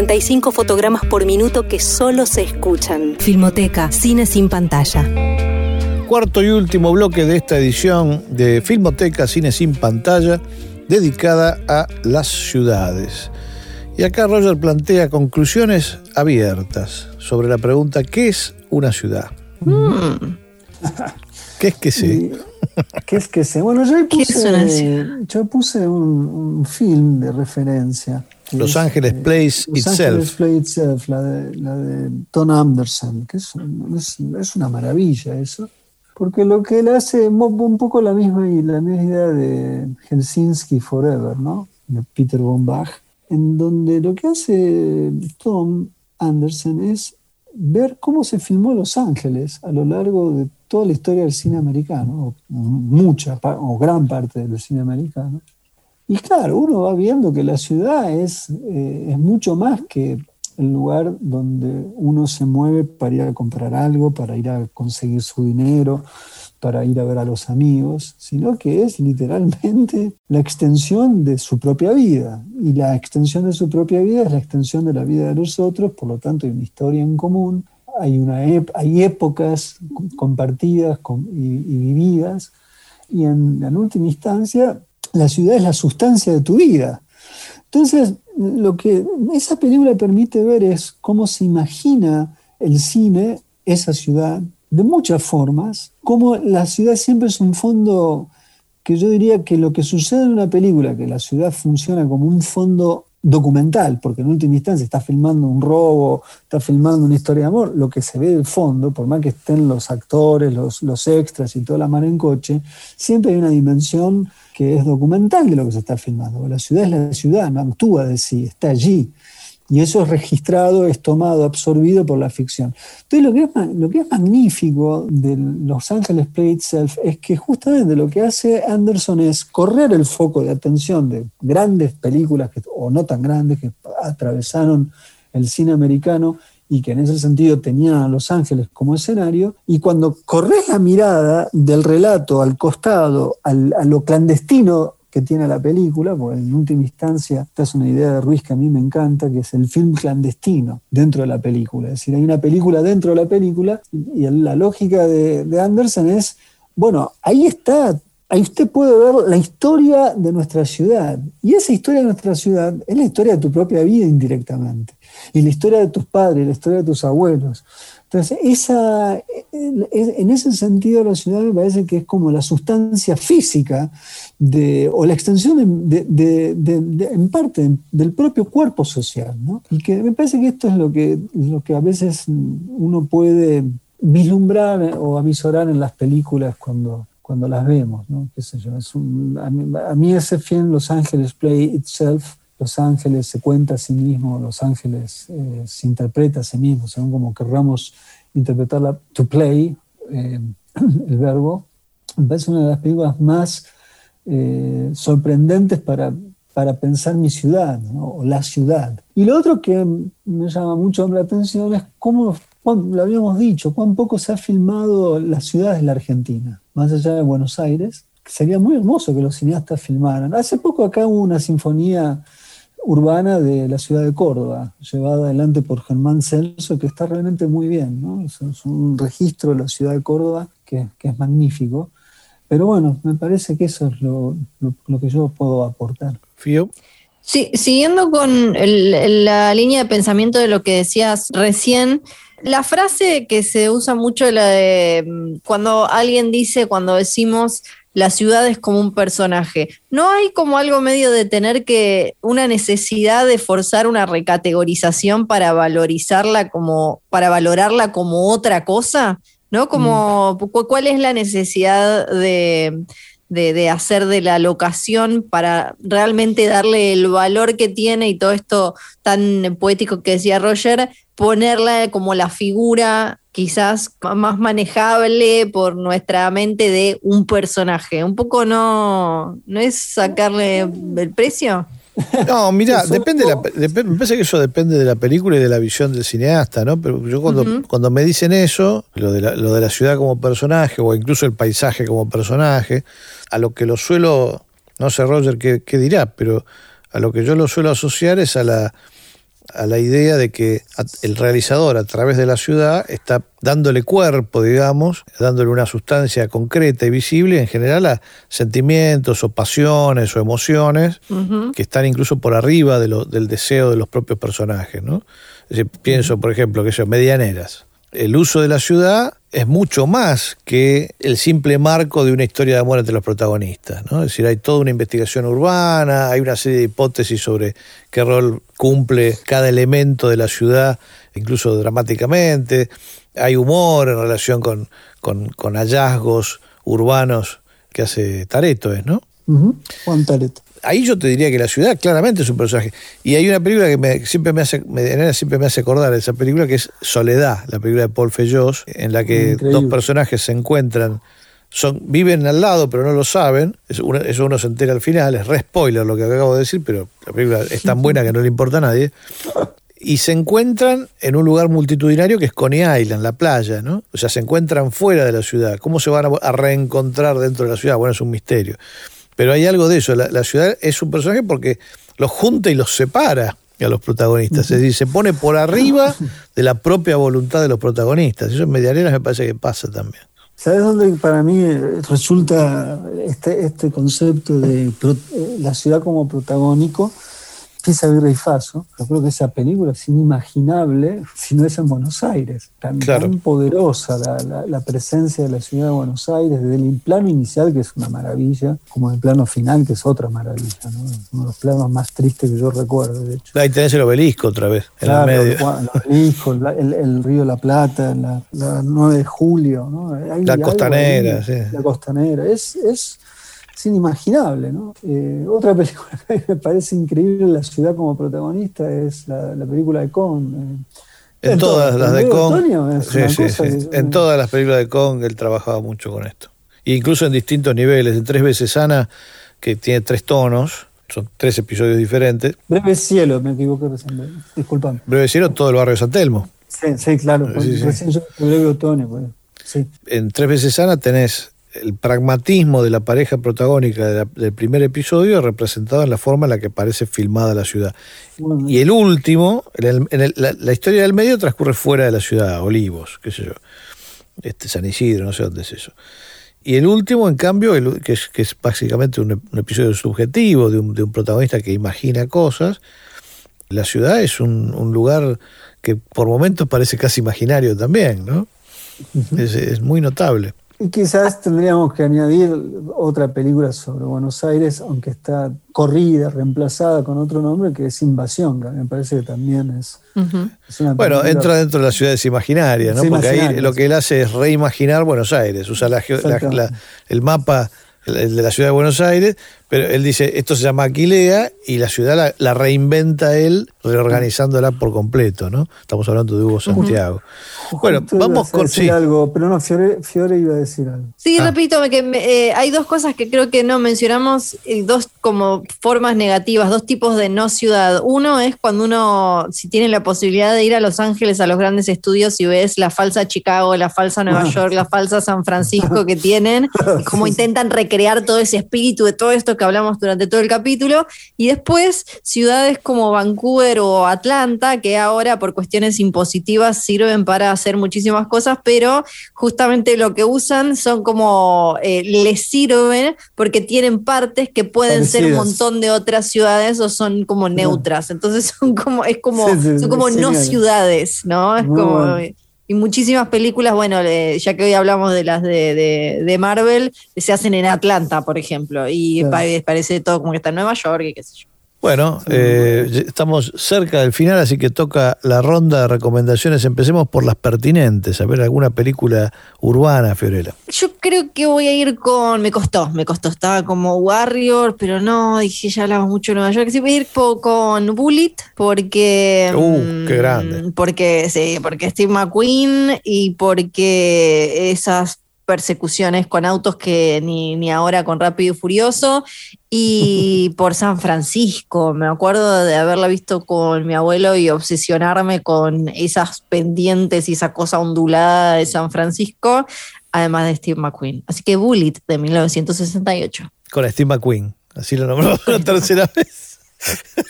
35 fotogramas por minuto que solo se escuchan. Filmoteca, cine sin pantalla. Cuarto y último bloque de esta edición de Filmoteca Cine sin pantalla dedicada a las ciudades. Y acá Roger plantea conclusiones abiertas sobre la pregunta ¿qué es una ciudad? ¿Qué es que sí? ¿Qué es que sé? Bueno, yo ahí ¿Qué es una puse, yo puse un, un film de referencia. Los es, Ángeles eh, Plays Los Itself. Ángeles Play Itself, la de, la de Tom Anderson, que es, es, es una maravilla eso. Porque lo que él hace es un poco la misma, y la misma idea de Helsinki Forever, ¿no? De Peter von Bach, en donde lo que hace Tom Anderson es ver cómo se filmó Los Ángeles a lo largo de toda la historia del cine americano, o mucha o gran parte del cine americano. Y claro, uno va viendo que la ciudad es, eh, es mucho más que el lugar donde uno se mueve para ir a comprar algo, para ir a conseguir su dinero, para ir a ver a los amigos, sino que es literalmente la extensión de su propia vida. Y la extensión de su propia vida es la extensión de la vida de los otros, por lo tanto hay una historia en común, hay, una hay épocas compartidas y vividas, y en, en última instancia la ciudad es la sustancia de tu vida. Entonces, lo que esa película permite ver es cómo se imagina el cine, esa ciudad, de muchas formas, cómo la ciudad siempre es un fondo que yo diría que lo que sucede en una película, que la ciudad funciona como un fondo documental, porque en última instancia está filmando un robo, está filmando una historia de amor, lo que se ve del fondo, por más que estén los actores, los, los extras y toda la mar en coche, siempre hay una dimensión que es documental de lo que se está filmando. La ciudad es la ciudad, no actúa de sí, está allí. Y eso es registrado, es tomado, absorbido por la ficción. Entonces, lo que es, lo que es magnífico de Los Ángeles Play Itself es que justamente lo que hace Anderson es correr el foco de atención de grandes películas, que, o no tan grandes, que atravesaron el cine americano y que en ese sentido tenían a Los Ángeles como escenario, y cuando corres la mirada del relato al costado, al- a lo clandestino que tiene la película, porque en última instancia, esta es una idea de Ruiz que a mí me encanta, que es el film clandestino dentro de la película. Es decir, hay una película dentro de la película y y la lógica de, de Anderson es, bueno, ahí está, ahí usted puede ver la historia de nuestra ciudad. Y esa historia de nuestra ciudad es la historia de tu propia vida indirectamente. Y la historia de tus padres, la historia de tus abuelos. Entonces, esa, en ese sentido la ciudad me parece que es como la sustancia física de, o la extensión de, de, de, en parte del propio cuerpo social. ¿no? Y que me parece que esto es lo que, lo que a veces uno puede vislumbrar o avisorar en las películas cuando, cuando las vemos. ¿no? ¿Qué sé yo? Es un, a, mí, a mí ese film, Los Ángeles Play Itself, los Ángeles se cuenta a sí mismo, Los Ángeles eh, se interpreta a sí mismo, según como querramos interpretarla, to play, eh, el verbo, me parece una de las películas más eh, sorprendentes para, para pensar mi ciudad, ¿no? o la ciudad. Y lo otro que me llama mucho la atención es cómo, lo habíamos dicho, cuán poco se ha filmado las ciudades de la Argentina, más allá de Buenos Aires. Sería muy hermoso que los cineastas filmaran. Hace poco acá hubo una sinfonía urbana de la ciudad de Córdoba, llevada adelante por Germán Celso, que está realmente muy bien. ¿no? Es, un registro de la ciudad de Córdoba que, que, es magnífico. Pero bueno, me parece que eso es lo, lo, lo que yo puedo aportar. Fío. Sí, siguiendo con el, la línea de pensamiento de lo que decías recién, la frase que se usa mucho, la de cuando alguien dice, cuando decimos la ciudad es como un personaje. ¿No hay como algo medio de tener que una necesidad de forzar una recategorización para valorizarla como, para valorarla como otra cosa? ¿No? Como, mm. ¿cuál es la necesidad de, de, de, hacer de la locación para realmente darle el valor que tiene y todo esto tan poético que decía Roger, ponerla como la figura quizás más manejable por nuestra mente de un personaje. Un poco no, no es sacarle el precio. No, mira, depende, la, dep me parece que eso depende de la película y de la visión del cineasta, ¿no? Pero yo cuando, uh -huh. cuando me dicen eso, lo de, la, lo de la ciudad como personaje o incluso el paisaje como personaje, a lo que lo suelo, no sé Roger qué, qué dirá, pero a lo que yo lo suelo asociar es a la, a la idea de que el realizador a través de la ciudad está dándole cuerpo, digamos, dándole una sustancia concreta y visible en general a sentimientos o pasiones o emociones que están incluso por arriba de lo- del deseo de los propios personajes, ¿no? Es decir, pienso, por ejemplo, que yo, medianeras. El uso de la ciudad es mucho más que el simple marco de una historia de amor entre los protagonistas, ¿no? Es decir, hay toda una investigación urbana, hay una serie de hipótesis sobre qué rol cumple cada elemento de la ciudad, incluso dramáticamente. Hay humor en relación con, con, hallazgos urbanos que hace Tareto, ¿es, ¿no? Juan Tareto. Ahí yo te diría que la ciudad claramente es un personaje. Y hay una película que me, siempre me hace, me, siempre me hace acordar de esa película que es Soledad, la película de Paul Feyos, en la que Increíble. dos personajes se encuentran, son, viven al lado pero no lo saben, eso uno, eso uno se entera al final, es re spoiler lo que acabo de decir, pero la película es tan buena que no le importa a nadie. Y se encuentran en un lugar multitudinario que es Coney Island, la playa, ¿no? O sea, se encuentran fuera de la ciudad. ¿Cómo se van a reencontrar dentro de la ciudad? Bueno, es un misterio. Pero hay algo de eso. La, ciudad es un personaje porque los junta y los separa a los protagonistas. Es decir, se pone por arriba de la propia voluntad de los protagonistas. Eso en Medianeras me parece que pasa también. ¿Sabes dónde para mí resulta este, este concepto de eh, la ciudad como protagónico? Empieza a Virrey Faso. Yo creo que esa película es inimaginable si no es en Buenos Aires. Tan, Claro. tan poderosa la, la- la presencia de la ciudad de Buenos Aires, desde el plano inicial, que es una maravilla, como el plano final, que es otra maravilla. ¿no? Uno de los planos más tristes que yo recuerdo, de hecho. Ahí tenés el obelisco otra vez, en Claro, el medio. Los obeliscos, el, el río La Plata, la, la 9 de julio, ¿no? Hay La algo costanera, ahí, sí. La costanera, es, es, es inimaginable, ¿no? Eh, otra película que me parece increíble, la ciudad como protagonista, es la, la película de Con. En todas las de Kong. Es Sí, una sí, cosa sí. que- En todas las películas de Kong él trabajaba mucho con esto. E incluso en distintos niveles. En Tres veces Ana, que tiene tres tonos, son tres episodios diferentes. Breve cielo, me equivoqué recién, disculpame. Breve Cielo, todo el barrio de San Telmo. Sí, sí, claro, recién yo breve otoño, pues. En Tres veces Ana tenés el pragmatismo de la pareja protagónica de la- del primer episodio representado en la forma en la que parece filmada la ciudad. Bueno, Y el último, en el- en el- la, la historia del medio transcurre fuera de la ciudad, Olivos, qué sé yo, este, San Isidro, no sé dónde es eso. Y el último, en cambio, el- que, es, que es básicamente un, un episodio subjetivo de un, de un protagonista que imagina cosas, la ciudad es un, un lugar que por momentos parece casi imaginario también, ¿no? es, es muy notable. Y quizás tendríamos que añadir otra película sobre Buenos Aires, aunque está corrida, reemplazada con otro nombre, que es Invasión, que me parece que también es, es una Bueno, entra dentro de las ciudades imaginarias, ¿no? Sí, Porque ahí lo que él hace es reimaginar Buenos Aires, usa la geo- la- la- el mapa el de la ciudad de Buenos Aires, pero él dice, esto se llama Aquilea y la ciudad la, la reinventa él reorganizándola por completo, ¿no? Estamos hablando de Hugo Santiago. Bueno, Justo vamos con... decir Sí, algo, pero no, Fiore, Fiore iba a decir algo. Sí, Ah. repito, que me- eh, hay dos cosas que creo que no mencionamos, eh, dos como formas negativas, dos tipos de no ciudad. Uno es cuando uno, si tiene la posibilidad de ir a Los Ángeles, a los grandes estudios y ves la falsa Chicago, la falsa Nueva Ah. York, la falsa San Francisco que tienen, y cómo intentan recrear todo ese espíritu de todo esto que hablamos durante todo el capítulo. Y después ciudades como Vancouver o Atlanta, que ahora por cuestiones impositivas sirven para hacer muchísimas cosas, pero justamente lo que usan son como, eh, les sirven porque tienen partes que pueden ser un montón de otras ciudades o son como neutras. Entonces son como, es como, Sí, sí, son como no ciudades, ¿no? Es como. bueno. Y muchísimas películas, bueno, eh, ya que hoy hablamos de las de, de- de Marvel, se hacen en Atlanta, por ejemplo, y Claro. parece todo como que está en Nueva York y qué sé yo. Bueno eh, estamos cerca del final, así que toca la ronda de recomendaciones. Empecemos por las pertinentes, a ver alguna película urbana, Fiorella. Yo creo que voy a ir con. Me costó, me costó. Estaba como Warrior, pero no, dije, ya hablamos mucho de Nueva York. Sí, voy a ir po- con Bullet, porque. Uh, mm, qué grande. Porque, sí, porque Steve McQueen y porque esas persecuciones con autos que ni, ni ahora con Rápido y Furioso y por San Francisco. Me acuerdo de haberla visto con mi abuelo y obsesionarme con esas pendientes y esa cosa ondulada de San Francisco, además de Steve McQueen. Así que Bullet de 1968. Con Steve McQueen, así lo nombró la tercera vez.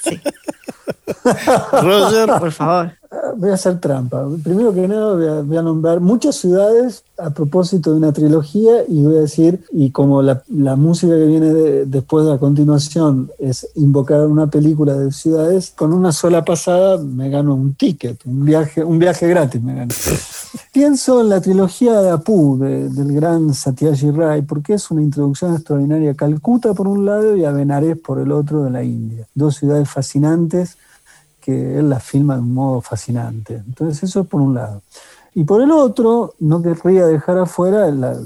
Sí. Roger, Por favor. Ah, Voy a hacer trampa. Primero que nada voy a, voy a nombrar muchas ciudades a propósito de una trilogía y voy a decir, y como la, la música que viene de- después a continuación es invocar una película de ciudades, con una sola pasada me gano un ticket, un viaje, un viaje gratis me gano. Pienso en la trilogía de Apu, de- del gran Satyajit Ray, porque es una introducción extraordinaria a Calcuta por un lado y a Benares por el otro de la India. Dos ciudades fascinantes que él las filma de un modo fascinante. Entonces eso es por un lado. Y por el otro, no querría dejar afuera la,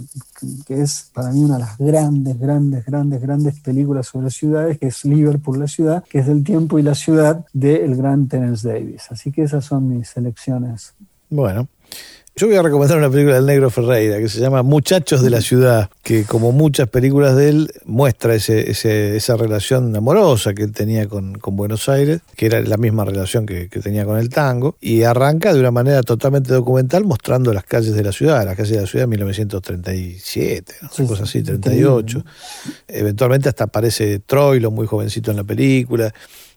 que es para mí una de las grandes, grandes, grandes, grandes películas sobre ciudades, que es Liverpool, la ciudad, que es del tiempo y la ciudad del gran Terence Davis. Así que esas son mis selecciones. Bueno, yo voy a recomendar una película del Negro Ferreira que se llama Muchachos de la Ciudad, que como muchas películas de él muestra ese, ese- esa relación amorosa que él tenía con, con Buenos Aires, que era la misma relación que, que tenía con el tango, y arranca de una manera totalmente documental mostrando las calles de la ciudad, las calles de la ciudad de 1937, ¿no? Sí, una cosa sí, así, 38. increíble, Eventualmente hasta aparece Troilo muy jovencito en la película.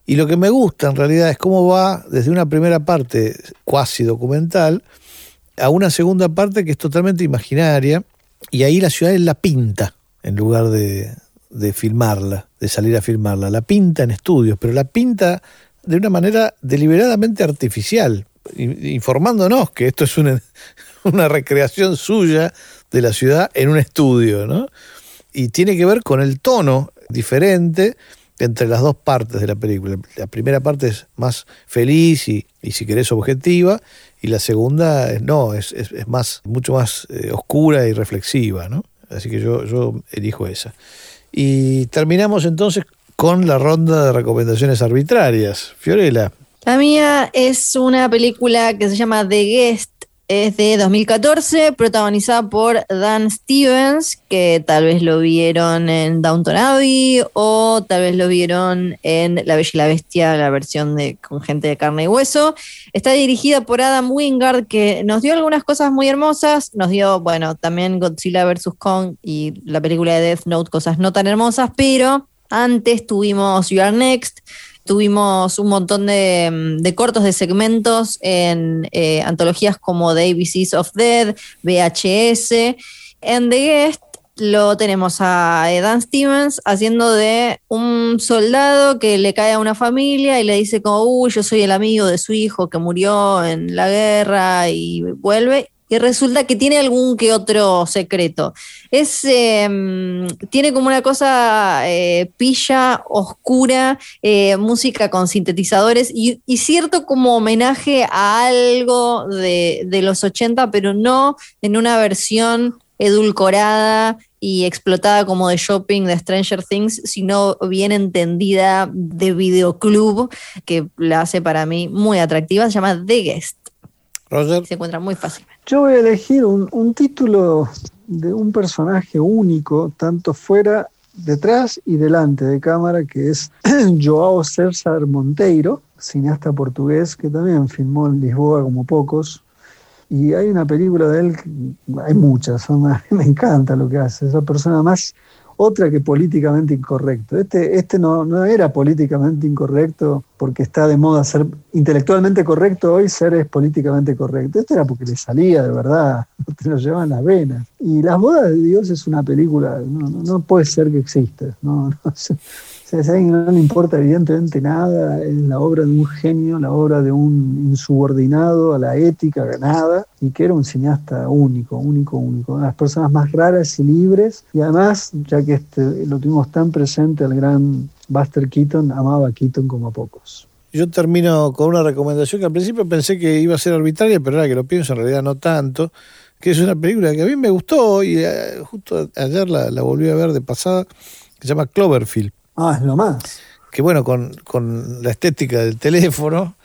Y lo que me gusta en realidad es cómo va desde una primera parte cuasi documental a una segunda parte que es totalmente imaginaria y ahí la ciudad él la pinta en lugar de, de filmarla, de salir a filmarla. La pinta en estudios, pero la pinta de una manera deliberadamente artificial, informándonos que esto es una, una recreación suya de la ciudad en un estudio, ¿no? Y tiene que ver con el tono diferente entre las dos partes de la película. La primera parte es más feliz y, y si querés objetiva, y la segunda no, es, es, es más, mucho más eh, oscura y reflexiva, ¿no? Así que yo, yo elijo esa. Y terminamos entonces con la ronda de recomendaciones arbitrarias. Fiorella, La mía es una película que se llama The Guest. Es de 2014, protagonizada por Dan Stevens, que tal vez lo vieron en Downton Abbey o tal vez lo vieron en La Bella y la Bestia, la versión de con gente de carne y hueso. Está dirigida por Adam Wingard, que nos dio algunas cosas muy hermosas. Nos dio, bueno, también Godzilla vs. Kong y la película de Death Note, cosas no tan hermosas, pero antes tuvimos You Are Next, tuvimos un montón de, mm, de cortos de segmentos en eh, antologías como The ABCs of Dead, VHS. En The Guest lo tenemos a Dan Stevens haciendo de un soldado que le cae a una familia y le dice como, uy, yo soy el amigo de su hijo que murió en la guerra y vuelve. Y resulta que tiene algún que otro secreto. Es, eh, tiene como una cosa eh, pilla, oscura, eh, música con sintetizadores y, y cierto como homenaje a algo de, de los 80, pero no en una versión edulcorada y explotada como de shopping de Stranger Things, sino bien entendida de videoclub, que la hace para mí muy atractiva. Se llama The Guest. Roger. Se encuentra muy fácilmente. Yo voy a elegir un, un título de un personaje único, tanto fuera, detrás y delante de cámara, que es Joao César Monteiro, cineasta portugués que también filmó en Lisboa como pocos. Y hay una película de él, hay muchas, me encanta lo que hace, esa persona más otra que políticamente incorrecto. Este, este no, no era políticamente incorrecto porque está de moda ser intelectualmente correcto hoy, ser es políticamente correcto. Este era porque le salía de verdad, te lo llevaban las venas. Y Las bodas de Dios es una película, no, no, no puede ser que exista. No, no, o sea, si a alguien no le importa evidentemente nada, es la obra de un genio, la obra de un insubordinado a la ética, a nada, y que era un cineasta único, único, único, una de las personas más raras y libres, y además, ya que este, lo tuvimos tan presente, el gran Buster Keaton amaba a Keaton como a pocos. Yo termino con una recomendación que al principio pensé que iba a ser arbitraria, pero ahora que lo pienso en realidad no tanto, que es una película que a mí me gustó y eh, justo ayer la, la volví a ver de pasada, que se llama Cloverfield, Ah, es lo más. que bueno, con, con la estética del teléfono,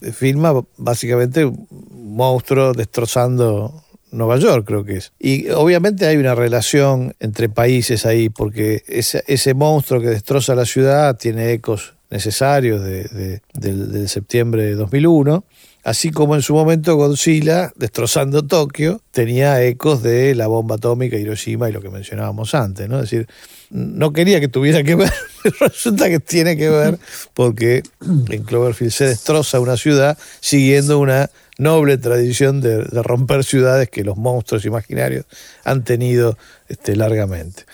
eh, filma básicamente un monstruo destrozando Nueva York, creo que es. Y obviamente hay una relación entre países ahí, porque ese, ese monstruo que destroza la ciudad tiene ecos necesarios de, de- del, septiembre de 2001, así como en su momento Godzilla, destrozando Tokio, tenía ecos de la bomba atómica Hiroshima y lo que mencionábamos antes, ¿no? Es decir, no quería que tuviera que ver, pero resulta que tiene que ver porque en Cloverfield se destroza una ciudad siguiendo una noble tradición de, de romper ciudades que los monstruos imaginarios han tenido este, largamente.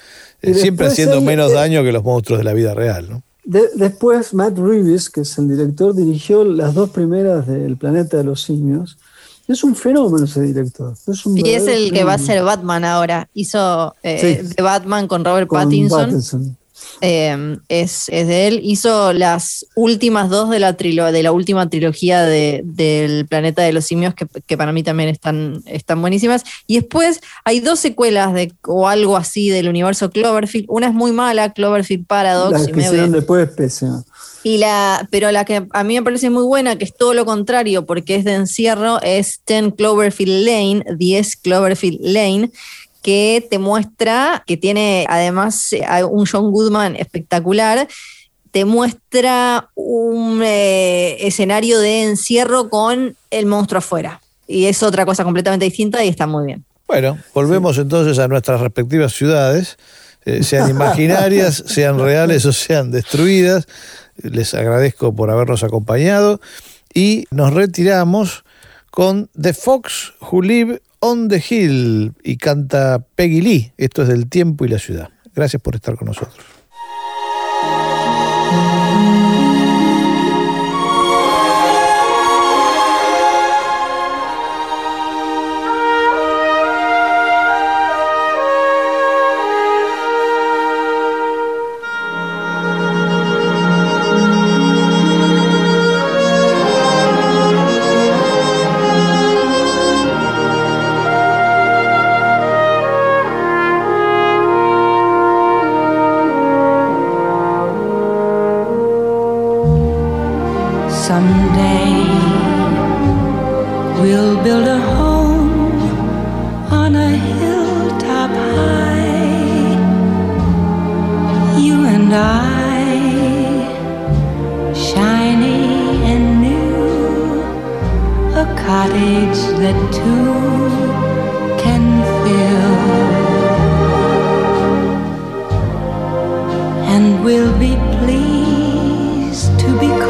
Eh, siempre haciendo hay, menos eh, daño que los monstruos de la vida real, ¿no? De- después, Matt Reeves, que es el director, dirigió las dos primeras del Planeta de los Simios. Es un fenómeno ese director. Es un Y es el que va a ser Batman ahora. Hizo eh, Sí. de Batman con Robert Con Pattinson. Pattinson. Eh, es, es de él. Hizo las últimas dos de la, trilo- de la última trilogía de- del Planeta de los Simios, que, que para mí también están, están buenísimas. Y después hay dos secuelas de, o algo así del universo Cloverfield. Una es muy mala, Cloverfield Paradox. Las y que medio hicieron después, pésima. y la, pero la que a mí me parece muy buena, que es todo lo contrario, porque es de encierro, es 10 Cloverfield Lane, 10 Cloverfield Lane, que te muestra que tiene además eh, un John Goodman espectacular. Te muestra un eh, escenario de encierro con el monstruo afuera. Y es otra cosa completamente distinta y está muy bien. Bueno, volvemos entonces a nuestras respectivas ciudades, eh, sean imaginarias, sean reales o sean destruidas. Les agradezco por habernos acompañado y nos retiramos con The Fox Who Live on the Hill y canta Peggy Lee. Esto es del tiempo y la ciudad. Gracias por estar con nosotros. That two can fill. And we'll be pleased to be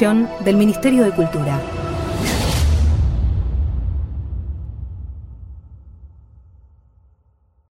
del Ministerio de Cultura.